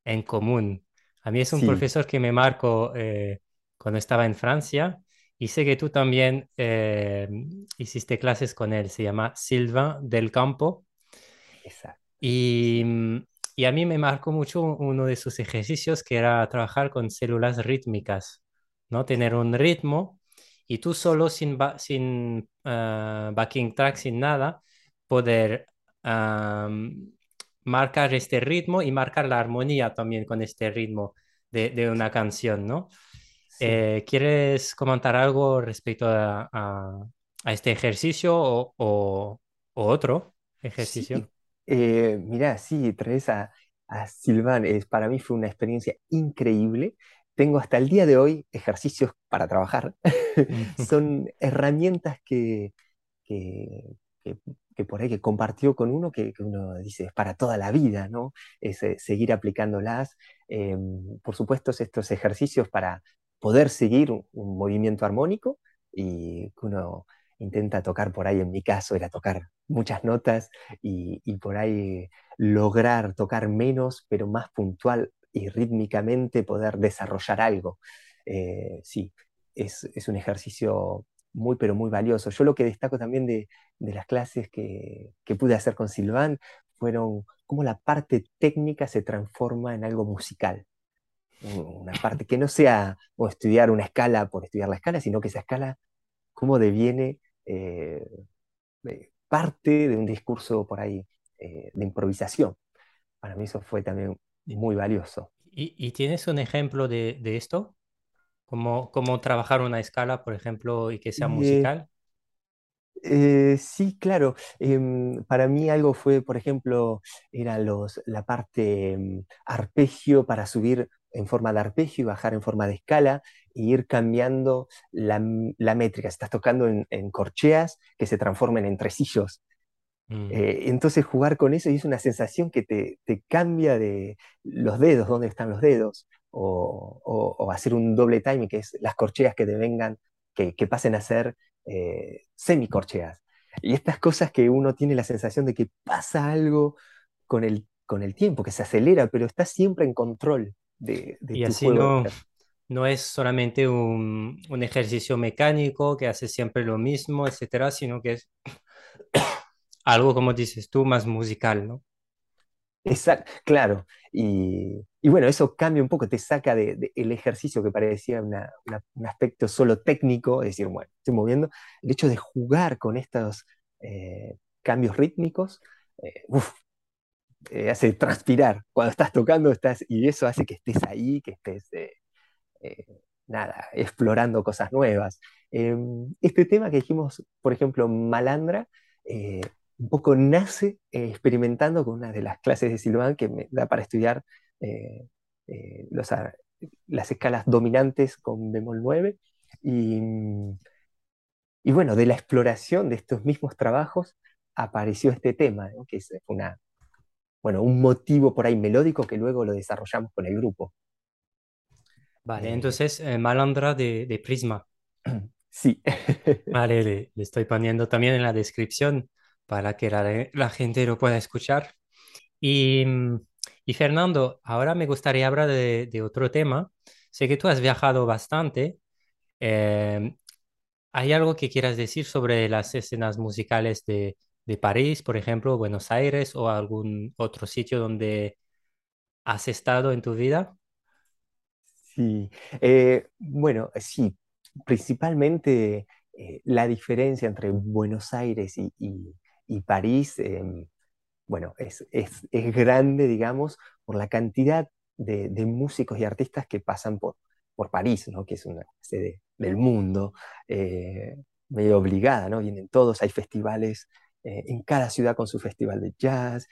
en común. A mí es un profesor que me marcó eh, cuando estaba en Francia y sé que tú también eh, hiciste clases con él. Se llama Sylvain del Campo. Exacto. Y mm, y a mí me marcó mucho uno de sus ejercicios que era trabajar con células rítmicas, ¿no? Tener un ritmo y tú solo sin, sin ah, backing track, sin nada, poder marcar este ritmo y marcar la armonía también con este ritmo de, una canción, ¿no? Eh, ¿Quieres comentar algo respecto a, este ejercicio o, o, otro ejercicio? Eh, mirá, sí, traes a, a Silvan, es, para mí fue una experiencia increíble. Tengo hasta el día de hoy ejercicios para trabajar. Son herramientas que, que, por ahí que compartió con uno que, uno dice es para toda la vida, ¿no? Es eh, seguir aplicándolas. Em, por supuesto, estos ejercicios para poder seguir un, un movimiento armónico y que uno intenta tocar por ahí, en mi caso era tocar muchas notas y, por ahí lograr tocar menos, pero más puntual y rítmicamente poder desarrollar algo. Eh, sí, es, un ejercicio muy, pero muy valioso. Yo lo que destaco también de, las clases que, pude hacer con Silván fueron cómo la parte técnica se transforma en algo musical. Una parte que no sea o estudiar una escala por estudiar la escala, sino que esa escala, cómo deviene eh, parte de un discurso por ahí eh, de improvisación. Para mí eso fue también muy valioso. ¿Y, tienes un ejemplo de, esto? ¿Cómo, ¿Cómo, trabajar una escala, por ejemplo, y que sea musical? Eh, sí, claro. Em, para mí algo fue, por ejemplo, era los, la parte em, arpegio para subir en forma de arpegio y bajar en forma de escala ir cambiando la, métrica. Estás tocando en, corcheas que se transformen en tresillos. Mm. Eh, entonces jugar con eso y es una sensación que te, cambia de los dedos, dónde están los dedos, o, hacer un doble timing, que es las corcheas que te vengan, que, pasen a ser eh, semicorcheas. Y estas cosas que uno tiene la sensación de que pasa algo con el, con el tiempo, que se acelera, pero está siempre en control de, y así No, no es solamente un, ejercicio mecánico que hace siempre lo mismo, etcétera, sino que es algo, como dices tú, más musical, ¿no? Exacto, claro. Y, bueno, eso cambia un poco, te saca del de, ejercicio que parecía un aspecto solo técnico, es decir, bueno, estoy moviendo. El hecho de jugar con estos eh, cambios rítmicos, eh, eh, hace transpirar. Cuando estás tocando, estás, y eso hace que estés ahí, que estés, eh, eh, nada, explorando cosas nuevas. Em, este tema que dijimos, por ejemplo, Malandra, un poco nace experimentando con una de las clases de Silván que me da para estudiar las escalas dominantes con bemol 9. Y, y bueno, de la exploración de estos mismos trabajos apareció este tema, que es una, bueno, un motivo por ahí melódico que luego lo desarrollamos con el grupo. Vale, entonces Malandra de, Prisma. Sí. Vale, le, estoy poniendo también en la descripción para que la, gente lo pueda escuchar. Y, y, Fernando, ahora me gustaría hablar de, otro tema. Sé que tú has viajado bastante. Eh, ¿Hay algo que quieras decir sobre las escenas musicales de, París, por ejemplo, Buenos Aires o algún otro sitio donde has estado en tu vida? Sí, eh, bueno, sí, principalmente eh, la diferencia entre Buenos Aires y, París, em, bueno, es, grande, digamos, por la cantidad de, músicos y artistas que pasan por, por París, ¿no? que es una sede del mundo, eh, medio obligada, ¿no? Vienen todos, hay festivales eh, en cada ciudad con su festival de jazz,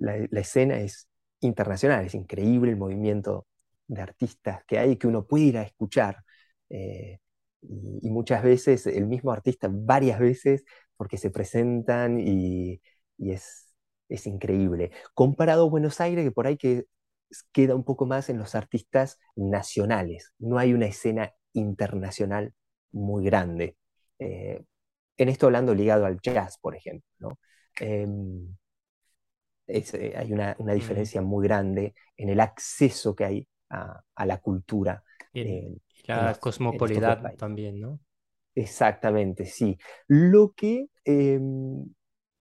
la, la, escena es internacional, es increíble el movimiento de artistas que hay que uno puede ir a escuchar. Eh, y, muchas veces el mismo artista, varias veces, porque se presentan y, es, es, increíble. Comparado a Buenos Aires, que por ahí que queda un poco más en los artistas nacionales, no hay una escena internacional muy grande. Eh, en esto hablando ligado al jazz, por ejemplo. ¿no? Em, eh, hay una, una, diferencia muy grande en el acceso que hay a, la cultura. Y, la cosmopolidad también, ¿no? Exactamente, sí. Lo que em,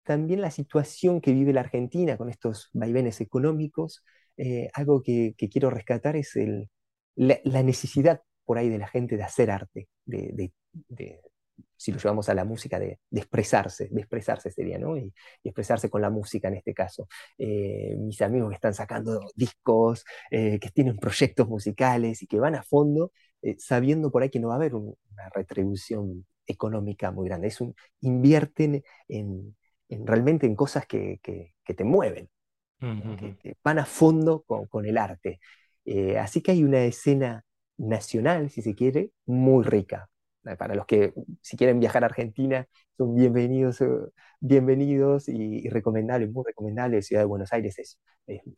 también la situación que vive la Argentina con estos vaivenes económicos, eh, algo que, quiero rescatar es el, la, necesidad por ahí de la gente de hacer arte, de, si lo llevamos a la música, de, expresarse, de expresarse sería, ¿no? Y, expresarse con la música en este caso. Eh, mis amigos que están sacando discos, eh, que tienen proyectos musicales y que van a fondo, eh, sabiendo por ahí que no va a haber una retribución económica muy grande. Es un, invierten en, realmente en cosas que, te mueven, que, van a fondo con, con el arte. así que hay una escena nacional, si se quiere, muy rica, para los que si quieren viajar a Argentina, son bienvenidos, eh, bienvenidos y, recomendables, muy recomendable. La ciudad de Buenos Aires es,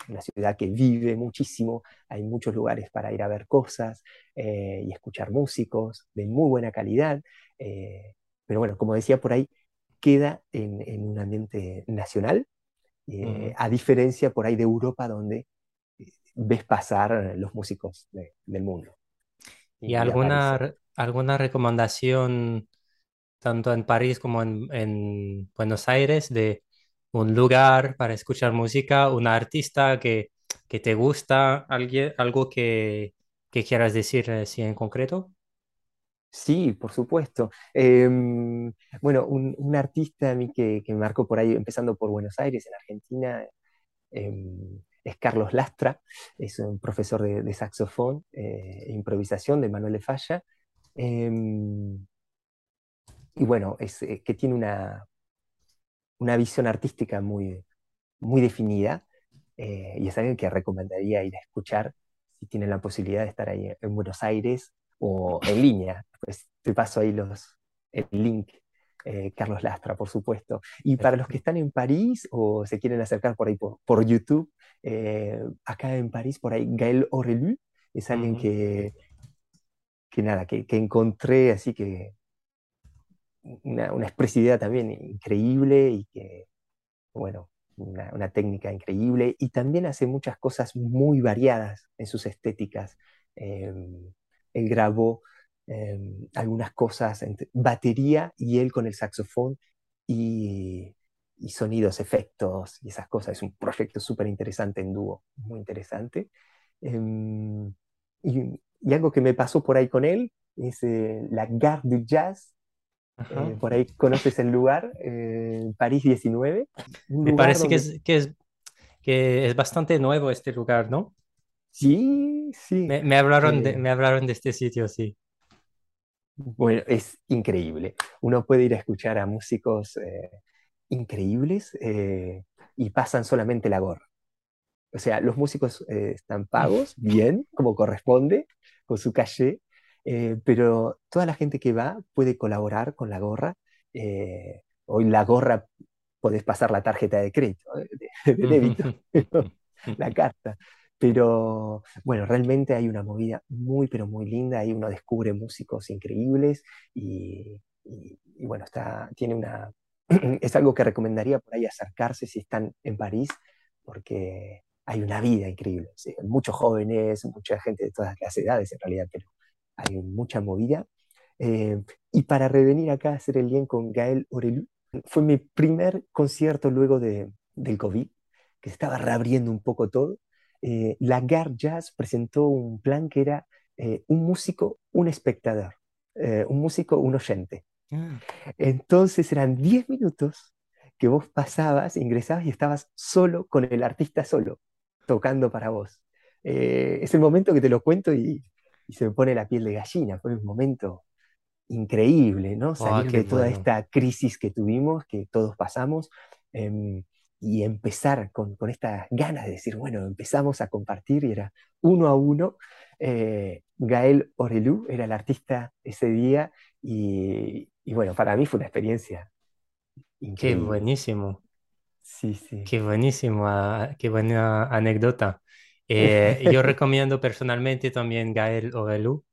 una ciudad que vive muchísimo, hay muchos lugares para ir a ver cosas eh, y escuchar músicos de muy buena calidad. pero bueno, como decía por ahí, queda en, un ambiente nacional, a diferencia por ahí de Europa, donde ves pasar los músicos del mundo. ¿Y, alguna, alguna recomendación tanto en París como en, Buenos Aires de un lugar para escuchar música, un artista que, te gusta, alguien, algo que, quieras decir así en concreto? Sí, por supuesto. Em, bueno, un, artista a mí que, me marcó por ahí, empezando por Buenos Aires, en Argentina, em, es Carlos Lastra, es un profesor de, saxofón e improvisación de Manuel de Falla, Em, y bueno, es eh, que tiene una, una visión artística muy, muy definida eh, y es alguien que recomendaría ir a escuchar si tienen la posibilidad de estar ahí en Buenos Aires o en línea. Pues te paso ahí los, el link, eh, Carlos Lastra, por supuesto. Y para los que están en París o se quieren acercar por ahí por, por YouTube, acá en París, por ahí, Gael Aurelu es alguien que que nada, que, encontré así que una, expresividad también increíble y que, bueno, una, técnica increíble y también hace muchas cosas muy variadas en sus estéticas. Em, él grabó em, algunas cosas, entre batería y él con el saxofón y, sonidos, efectos y esas cosas. Es un proyecto súper interesante en dúo, muy interesante. Em, y, y algo que me pasó por ahí con él es eh, la Gare du Jazz. Eh, por ahí conoces el lugar, eh, París 19. Me parece que, es, que, es, que es bastante nuevo este lugar, ¿no? Sí, sí. Me, hablaron, de, me hablaron de este sitio, sí. Bueno, es increíble. Uno puede ir a escuchar a músicos increíbles y pasan solamente la gorra. O sea, los músicos están pagos, bien, como corresponde, con su calle, eh, pero toda la gente que va puede colaborar con la gorra. Eh, hoy la gorra podés pasar la tarjeta de crédito, de, débito, la carta. Pero bueno, realmente hay una movida muy, pero muy linda. Ahí uno descubre músicos increíbles y, bueno, está, tiene una, es algo que recomendaría por ahí acercarse si están en París, porque hay una vida increíble. muchos jóvenes, mucha gente de todas las edades en realidad, pero hay mucha movida. Eh, y para revenir acá a hacer el bien con Gael Orelu, fue mi primer concierto luego de, del COVID, que estaba reabriendo un poco todo. Eh, la GAR Jazz presentó un plan que era eh, un músico, un espectador, un músico, un oyente. Ah. Entonces eran 10 minutos que vos pasabas, ingresabas y estabas solo con el artista solo tocando para vos. Eh, es el momento que te lo cuento y, se me pone la piel de gallina. Fue un momento increíble, ¿no? Ah, Salir de toda esta crisis que tuvimos, que todos pasamos, em, y empezar con, con estas ganas de decir, bueno, empezamos a compartir y era uno a uno. Eh, Gael Orelú era el artista ese día y, y, bueno, para mí fue una experiencia increíble. Qué buenísimo. Sí, sí. Qué buenísimo, qué buena anécdota. Eh, yo recomiendo personalmente también Gael Ovelú.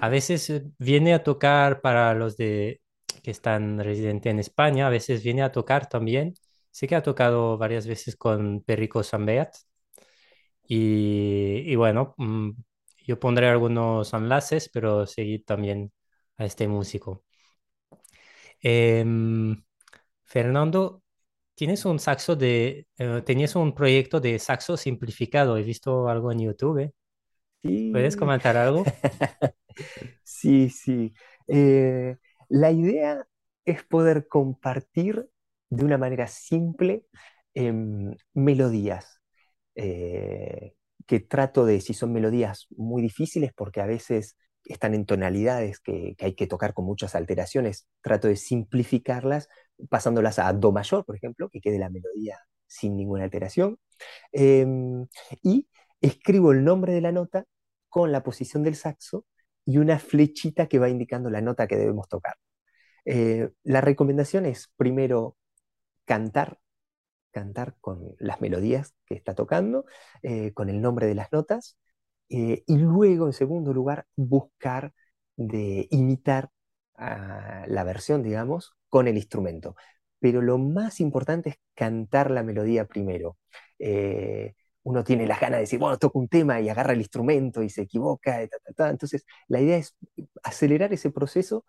A veces eh, viene a tocar para los de, que están residentes en España, a veces viene a tocar también. Sé que ha tocado varias veces con Perico Sambeat. Y, y bueno, mm, yo pondré algunos enlaces, pero seguid también a este músico. Em, Fernando, tienes un saxo de, eh, tenías un proyecto de saxo simplificado, he visto algo en YouTube. ¿Puedes comentar algo? sí, sí. Eh, la idea es poder compartir de una manera simple em, melodías. Eh, que trato de, si son melodías muy difíciles, porque a veces están en tonalidades que, hay que tocar con muchas alteraciones, trato de simplificarlas pasándolas a Do mayor, por ejemplo, que quede la melodía sin ninguna alteración. Em, y escribo el nombre de la nota con la posición del saxo y una flechita que va indicando la nota que debemos tocar. Eh, la recomendación es primero cantar, cantar con las melodías que está tocando, eh, con el nombre de las notas, eh, y luego, en segundo lugar, buscar de imitar la versión, digamos, con el instrumento. Pero lo más importante es cantar la melodía primero. Eh, uno tiene las ganas de decir, bueno, toco un tema y agarra el instrumento y se equivoca. Entonces, la idea es acelerar ese proceso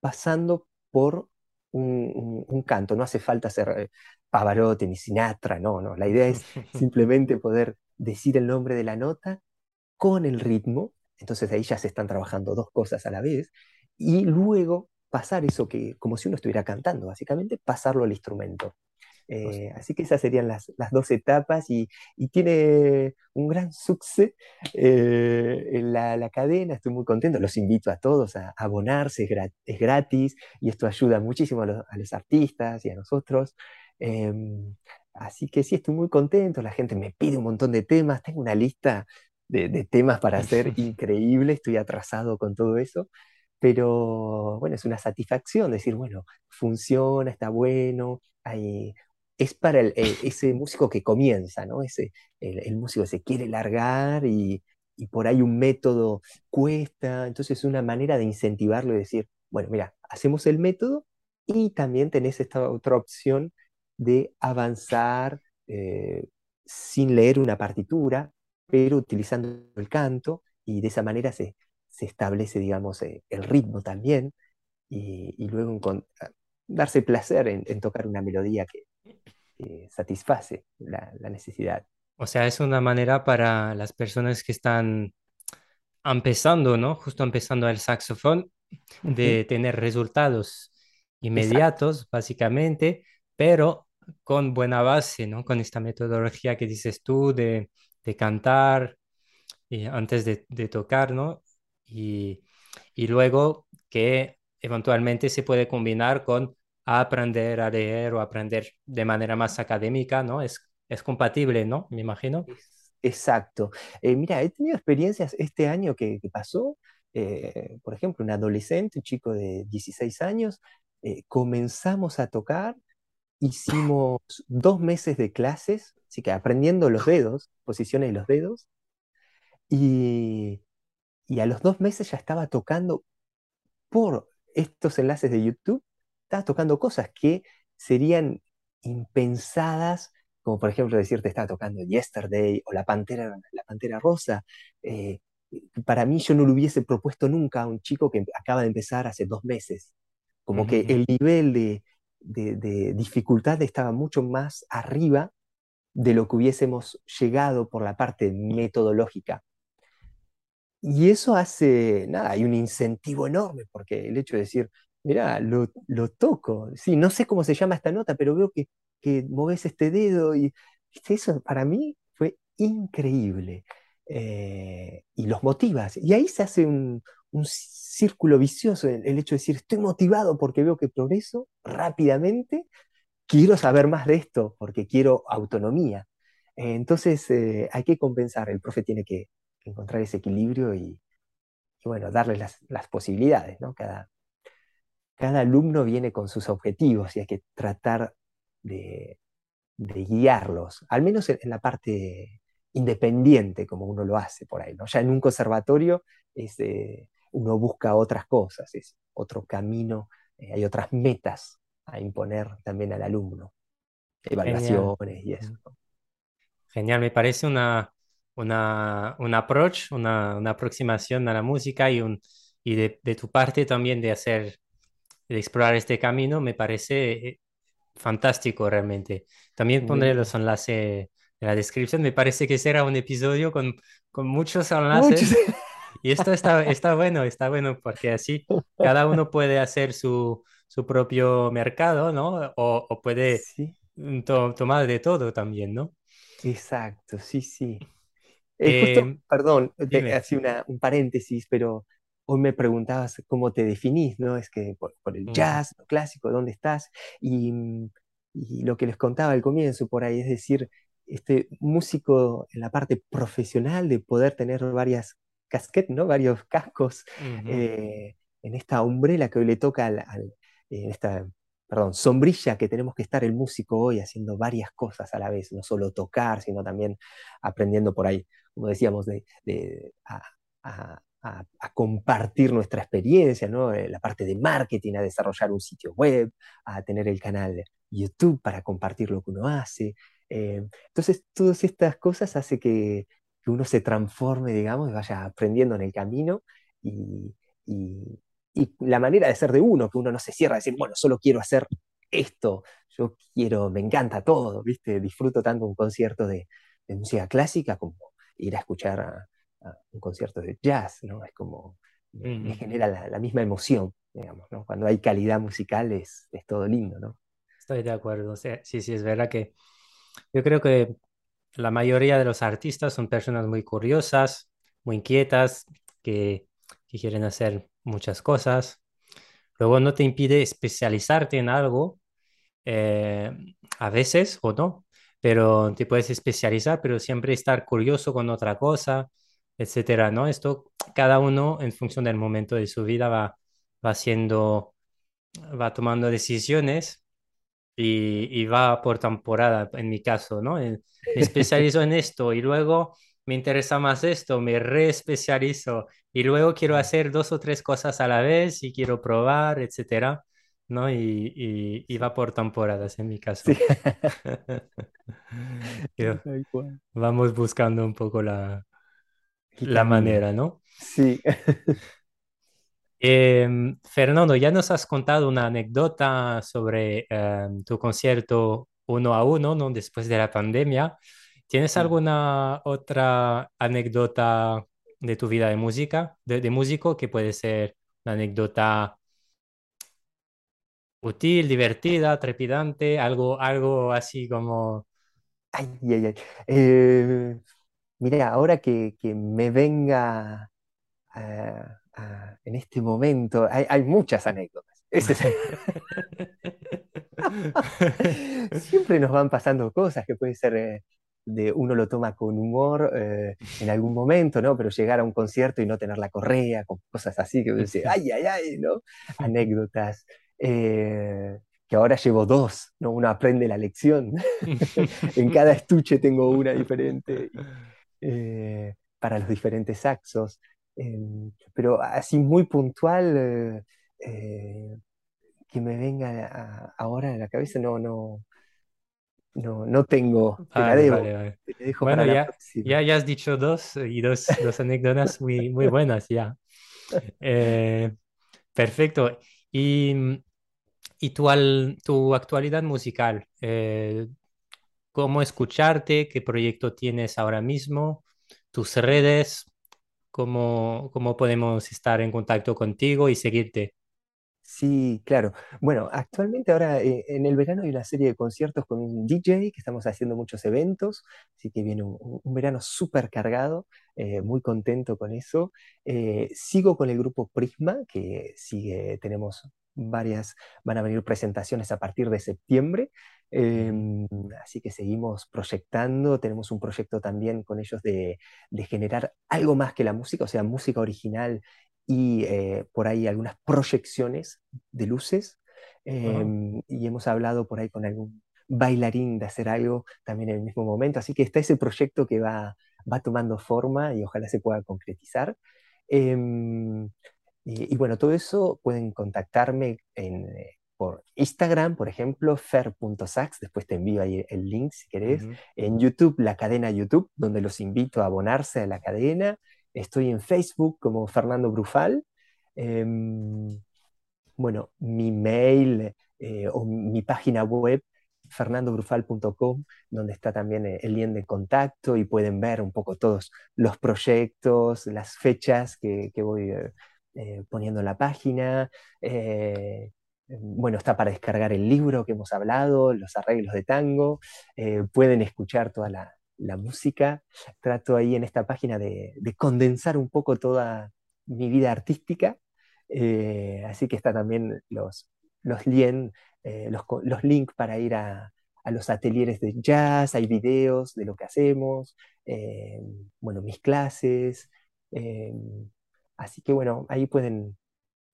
pasando por un, canto. No hace falta ser eh, Pavarotti ni Sinatra, no, no. La idea es simplemente poder decir el nombre de la nota con el ritmo. Entonces ahí ya se están trabajando dos cosas a la vez. Y luego pasar eso que, como si uno estuviera cantando, básicamente, pasarlo al instrumento. Eh, así que esas serían las, dos etapas y, tiene un gran suceso eh, en la, cadena, estoy muy contento, los invito a todos a, abonarse, es gratis, y esto ayuda muchísimo a los, artistas y a nosotros. Em, así que sí, estoy muy contento, la gente me pide un montón de temas, tengo una lista de, de temas para hacer increíble, estoy atrasado con todo eso pero bueno, es una satisfacción decir, bueno, funciona, está bueno, es para el, e, ese músico que comienza, ¿no? Ese, el, músico se quiere largar y, y, por ahí un método cuesta, entonces es una manera de incentivarlo y decir, bueno, mira, hacemos el método y también tenés esta otra opción de avanzar eh, sin leer una partitura, pero utilizando el canto y de esa manera se, se establece, digamos, eh, el ritmo también, y, luego darse placer en, tocar una melodía que satisface la, necesidad. O sea, es una manera para las personas que están empezando, ¿no? Justo empezando el saxofón, de tener resultados inmediatos, básicamente, pero con buena base, ¿no? Con esta metodología que dices tú de, cantar y antes de, de, tocar, ¿no? Y, y luego que eventualmente se puede combinar con aprender a leer o aprender de manera más académica, ¿no? Es, es compatible, ¿no? Me imagino. Exacto. Eh, mira, he tenido experiencias este año que, pasó, eh, por ejemplo, un adolescente, un chico de 16 años, eh, comenzamos a tocar hicimos dos meses de clases, así que aprendiendo los dedos, posiciones de los dedos, y, y a los dos meses ya estaba tocando por estos enlaces de YouTube, estaba tocando cosas que serían impensadas, como por ejemplo decirte estaba tocando Yesterday o La Pantera, la Pantera Rosa. Eh, para mí yo no lo hubiese propuesto nunca a un chico que acaba de empezar hace dos meses. Como que el nivel de, de, dificultad estaba mucho más arriba de lo que hubiésemos llegado por la parte metodológica. Y eso hace, nada, hay un incentivo enorme, porque el hecho de decir, mira, lo, toco, sí, no sé cómo se llama esta nota, pero veo que, que moves este dedo y eso para mí fue increíble. Eh, y los motivas. Y ahí se hace un, círculo vicioso, el, hecho de decir, estoy motivado porque veo que progreso rápidamente, quiero saber más de esto porque quiero autonomía. Entonces eh, hay que compensar, el profe tiene que, encontrar ese equilibrio y, bueno, darle las, posibilidades, ¿no? Cada, cada alumno viene con sus objetivos y hay que tratar de, guiarlos, al menos en, la parte independiente como uno lo hace por ahí. ¿no? Ya en un conservatorio eh, uno busca otras cosas, es otro camino, eh, hay otras metas a imponer también al alumno, evaluaciones y eso. Genial, me parece una, una, un approach, una, una, aproximación a la música y, un, y de, de, tu parte también de hacer, de explorar este camino, me parece eh, fantástico realmente. También pondré los enlaces en la descripción. Me parece que será un episodio con, con muchos enlaces. Y esto está, está bueno, está bueno porque así cada uno puede hacer su, su propio mercado, ¿no? O, o puede tomar de todo también, ¿no? Exacto, sí, sí. Eh, em, perdón, así un paréntesis, pero hoy me preguntabas cómo te definís, ¿no? Es que por, el jazz, lo clásico, ¿dónde estás? Y, y, lo que les contaba al comienzo por ahí, es decir, este músico en la parte profesional de poder tener varias casquettes, ¿no? Varios cascos eh, en esta umbrela que hoy le toca al, en esta perdón, sombrilla que tenemos que estar el músico hoy haciendo varias cosas a la vez, no solo tocar, sino también aprendiendo por ahí, como decíamos, de, a, compartir nuestra experiencia, ¿no? Eh, la parte de marketing, a desarrollar un sitio web, a tener el canal de YouTube para compartir lo que uno hace. Eh, entonces, todas estas cosas hacen que, uno se transforme, digamos, y vaya aprendiendo en el camino y, y la manera de ser de uno, que uno no se cierra a decir, bueno, solo quiero hacer esto, yo quiero, me encanta todo, ¿viste? Disfruto tanto un concierto de, música clásica como ir a escuchar a, un concierto de jazz, ¿no? Es como, me, genera la, misma emoción, digamos, ¿no? Cuando hay calidad musical es, es todo lindo, ¿no? Estoy de acuerdo, sí, sí, es verdad que yo creo que la mayoría de los artistas son personas muy curiosas, muy inquietas, que, que quieren hacer muchas cosas. Luego no te impide especializarte en algo, eh, a veces o no, pero te puedes especializar, pero siempre estar curioso con otra cosa, etcétera, ¿no? Esto cada uno en función del momento de su vida va, va haciendo, va tomando decisiones y, y va por temporada, en mi caso, ¿no? me especializo en esto y luego me interesa más esto, me reespecializo y luego quiero hacer dos o tres cosas a la vez y quiero probar, etcétera, ¿no? Y, y, va por temporadas en mi caso. vamos buscando un poco la, la manera, ¿no? Sí. Em, Fernando, ya nos has contado una anécdota sobre em, tu concierto uno a uno, ¿no? Después de la pandemia. ¿Tienes alguna otra anécdota de tu vida de música, de, músico, que puede ser una anécdota útil, divertida, trepidante, algo, algo así como... Ay, ay, ay. Eh, mira, ahora que, me venga en este momento, hay, muchas anécdotas. Siempre nos van pasando cosas que pueden ser eh, de uno lo toma con humor eh, en algún momento, ¿no? Pero llegar a un concierto y no tener la correa, con cosas así, que uno dice, ay, ay, ay, ¿no? Anécdotas. Eh, que ahora llevo dos, ¿no? Uno aprende la lección. en cada estuche tengo una diferente eh, para los diferentes saxos. Em, pero así muy puntual, eh, que me venga ahora a la cabeza, no, no, no, no tengo. Te la debo. bueno, ya, ya, ya, has dicho dos y dos, dos anécdotas muy, muy buenas ya. Eh, perfecto. Y, tu actualidad musical, eh, ¿cómo escucharte? ¿Qué proyecto tienes ahora mismo? ¿Tus redes? ¿Cómo, cómo podemos estar en contacto contigo y seguirte? Sí, claro. Bueno, actualmente ahora eh, en el verano hay una serie de conciertos con un DJ que estamos haciendo muchos eventos, así que viene un, verano súper cargado, eh, muy contento con eso. Eh, sigo con el grupo Prisma, que sigue, tenemos varias, van a venir presentaciones a partir de septiembre, em, así que seguimos proyectando, tenemos un proyecto también con ellos de, de generar algo más que la música, o sea, música original y eh, por ahí algunas proyecciones de luces. Em, y hemos hablado por ahí con algún bailarín de hacer algo también en el mismo momento. Así que está ese proyecto que va, va tomando forma y ojalá se pueda concretizar. Y, bueno, todo eso pueden contactarme en, eh, por Instagram, por ejemplo, fer.sax, después te envío ahí el link si querés. En YouTube, la cadena YouTube, donde los invito a abonarse a la cadena. Estoy en Facebook como Fernando Brufal. Em, bueno, mi mail eh, o mi página web, fernandobrufal.com, donde está también eh, el link de contacto y pueden ver un poco todos los proyectos, las fechas que, voy eh, poniendo en la página. bueno, está para descargar el libro que hemos hablado, los arreglos de tango. pueden escuchar toda la, música. Trato ahí en esta página de, condensar un poco toda mi vida artística. Eh, así que está también los, los, eh, los, links para ir a, los atelieres de jazz, hay videos de lo que hacemos, eh, bueno, mis clases. Así que bueno, ahí pueden,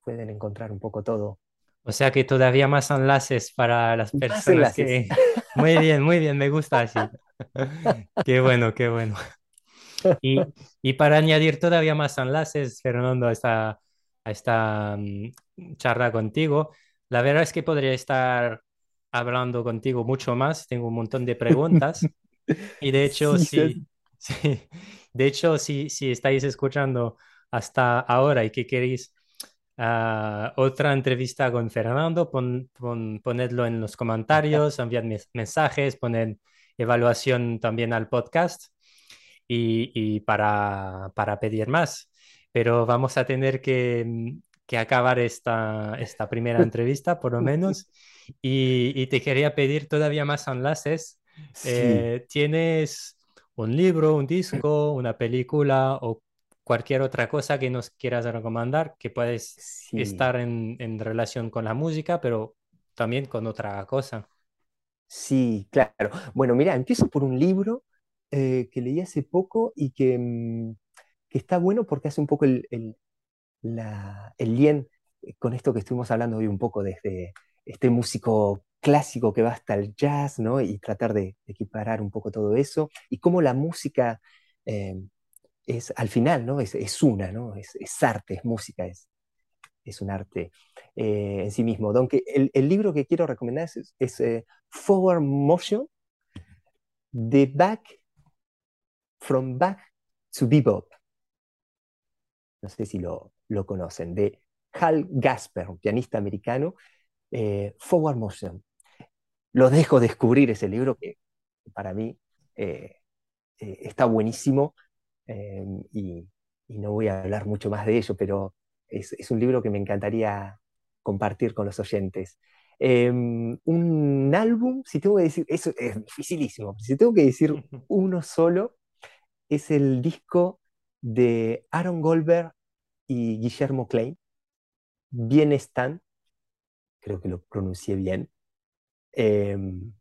pueden encontrar un poco todo. O sea que todavía más enlaces para las personas que... Muy bien, muy bien, me gusta así. Qué bueno, qué bueno. Y, y, para añadir todavía más enlaces, Fernando, a esta, a esta mm, charla contigo, la verdad es que podría estar hablando contigo mucho más. Tengo un montón de preguntas. Y de hecho, sí, sí, de hecho, si, si estáis escuchando hasta ahora y que queréis uh, otra entrevista con Fernando, pon, pon, ponedlo en los comentarios, enviad mensajes, poned evaluación también al podcast y, para, para, pedir más. Pero vamos a tener que, que acabar esta, esta, primera entrevista, por lo menos. Y, y, te quería pedir todavía más enlaces. Eh, ¿Tienes un libro, un disco, una película o cualquier otra cosa que nos quieras recomendar que puedes estar en, en relación con la música, pero también con otra cosa? Sí, claro. Bueno, mira, empiezo por un libro eh, que leí hace poco y mm, que, está bueno porque hace un poco el, el, lien eh, con esto que estuvimos hablando hoy un poco desde este músico clásico que va hasta el jazz, ¿no? Y tratar de, equiparar un poco todo eso y cómo la música eh, es, al final, ¿no? Es, una, ¿no? Es, es, arte, es música, es, es un arte eh, en sí mismo. Aunque el, el, libro que quiero recomendar es, eh, Forward Motion, The Back, From Back to Bebop. No sé si lo, lo conocen, de Hal Gasper, un pianista americano. Eh, Forward Motion. Lo dejo descubrir ese libro que para mí está buenísimo y, y no voy a hablar mucho más de ello, pero es, un libro que me encantaría compartir con los oyentes. Em, un álbum, si tengo que decir, eso es dificilísimo, si tengo que decir uno solo, es el disco de Aaron Goldberg y Guillermo Klein, Bien Están, creo que lo pronuncié bien. Em,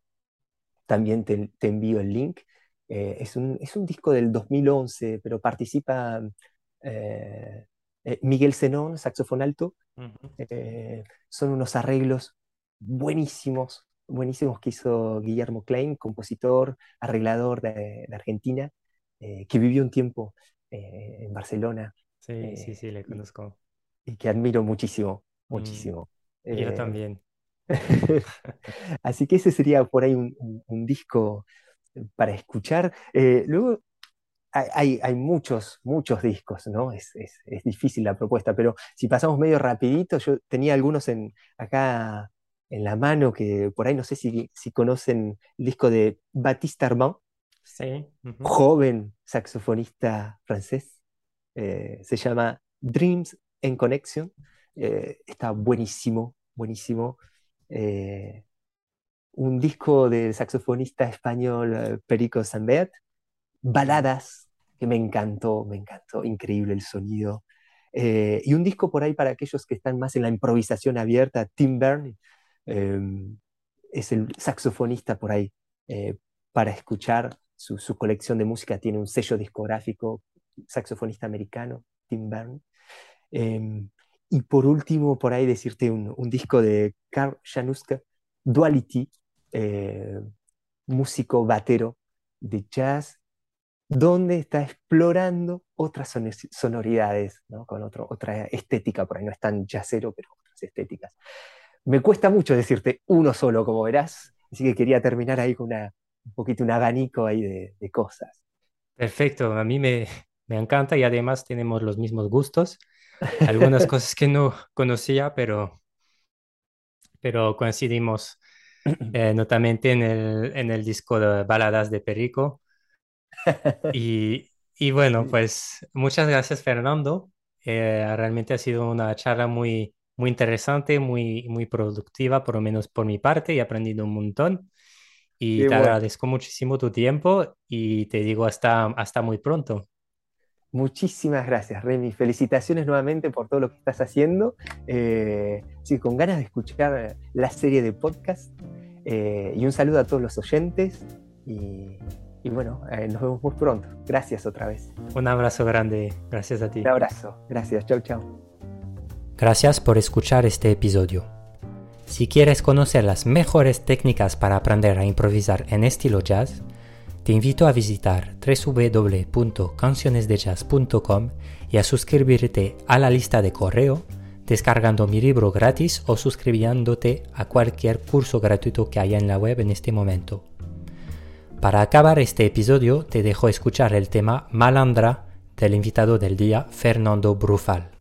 también te, envío el link. Eh, es, un, disco del 2011, pero participa eh, eh, Miguel Zenón, saxofón alto. Eh, son unos arreglos buenísimos, buenísimos que hizo Guillermo Klein, compositor, arreglador de, Argentina, que vivió un tiempo en Barcelona. Sí, sí, sí, le conozco. Y, que admiro muchísimo, mm, muchísimo. yo también. Así que ese sería por ahí un, disco para escuchar. luego hay, hay, muchos, muchos discos, ¿no? Es, es, es, difícil la propuesta, pero si pasamos medio rapidito, yo tenía algunos en, acá en la mano que por ahí no sé si, si conocen el disco de Baptiste Armand, sí. joven saxofonista francés, eh, se llama Dreams in Connection, eh, está buenísimo, buenísimo. Eh, un disco del saxofonista español Perico Sambert, baladas, que me encantó, me encantó, increíble el sonido. Eh, y un disco por ahí para aquellos que están más en la improvisación abierta, Tim Byrne em, es el saxofonista por ahí eh, para escuchar su, colección de música, tiene un sello discográfico, saxofonista americano, Tim Byrne. Em, y por último, por ahí decirte un, un disco de Karl Januska, Duality, eh, músico batero de jazz donde está explorando otras sonoridades, con otra estética, por ahí no es tan jazzero, pero otras estéticas. Me cuesta mucho decirte uno solo, como verás, así que quería terminar ahí con un poquito un abanico ahí de, cosas. Perfecto, a mí me, encanta y además tenemos los mismos gustos. Algunas cosas que no conocía, pero, pero coincidimos eh, notamente en el, en el disco de baladas de Perico y, bueno, pues muchas gracias Fernando. Eh, realmente ha sido una charla muy, muy interesante, muy, muy productiva, por lo menos por mi parte, y he aprendido un montón. Y te agradezco muchísimo tu tiempo y te digo hasta, hasta muy pronto. Muchísimas gracias, Remy. Felicitaciones nuevamente por todo lo que estás haciendo. Eh, sí, con ganas de escuchar la serie de podcast. Eh, y un saludo a todos los oyentes. Y y bueno, eh, nos vemos muy pronto. Gracias otra vez. Un abrazo grande. Gracias a ti. Un abrazo. Gracias. Chau, chau. Gracias por escuchar este episodio. Si quieres conocer las mejores técnicas para aprender a improvisar en estilo jazz, te invito a visitar www.cancionesdejazz.com y a suscribirte a la lista de correo descargando mi libro gratis o suscribiéndote a cualquier curso gratuito que haya en la web en este momento. Para acabar este episodio te dejo escuchar el tema Malandra del invitado del día Fernando Brufal.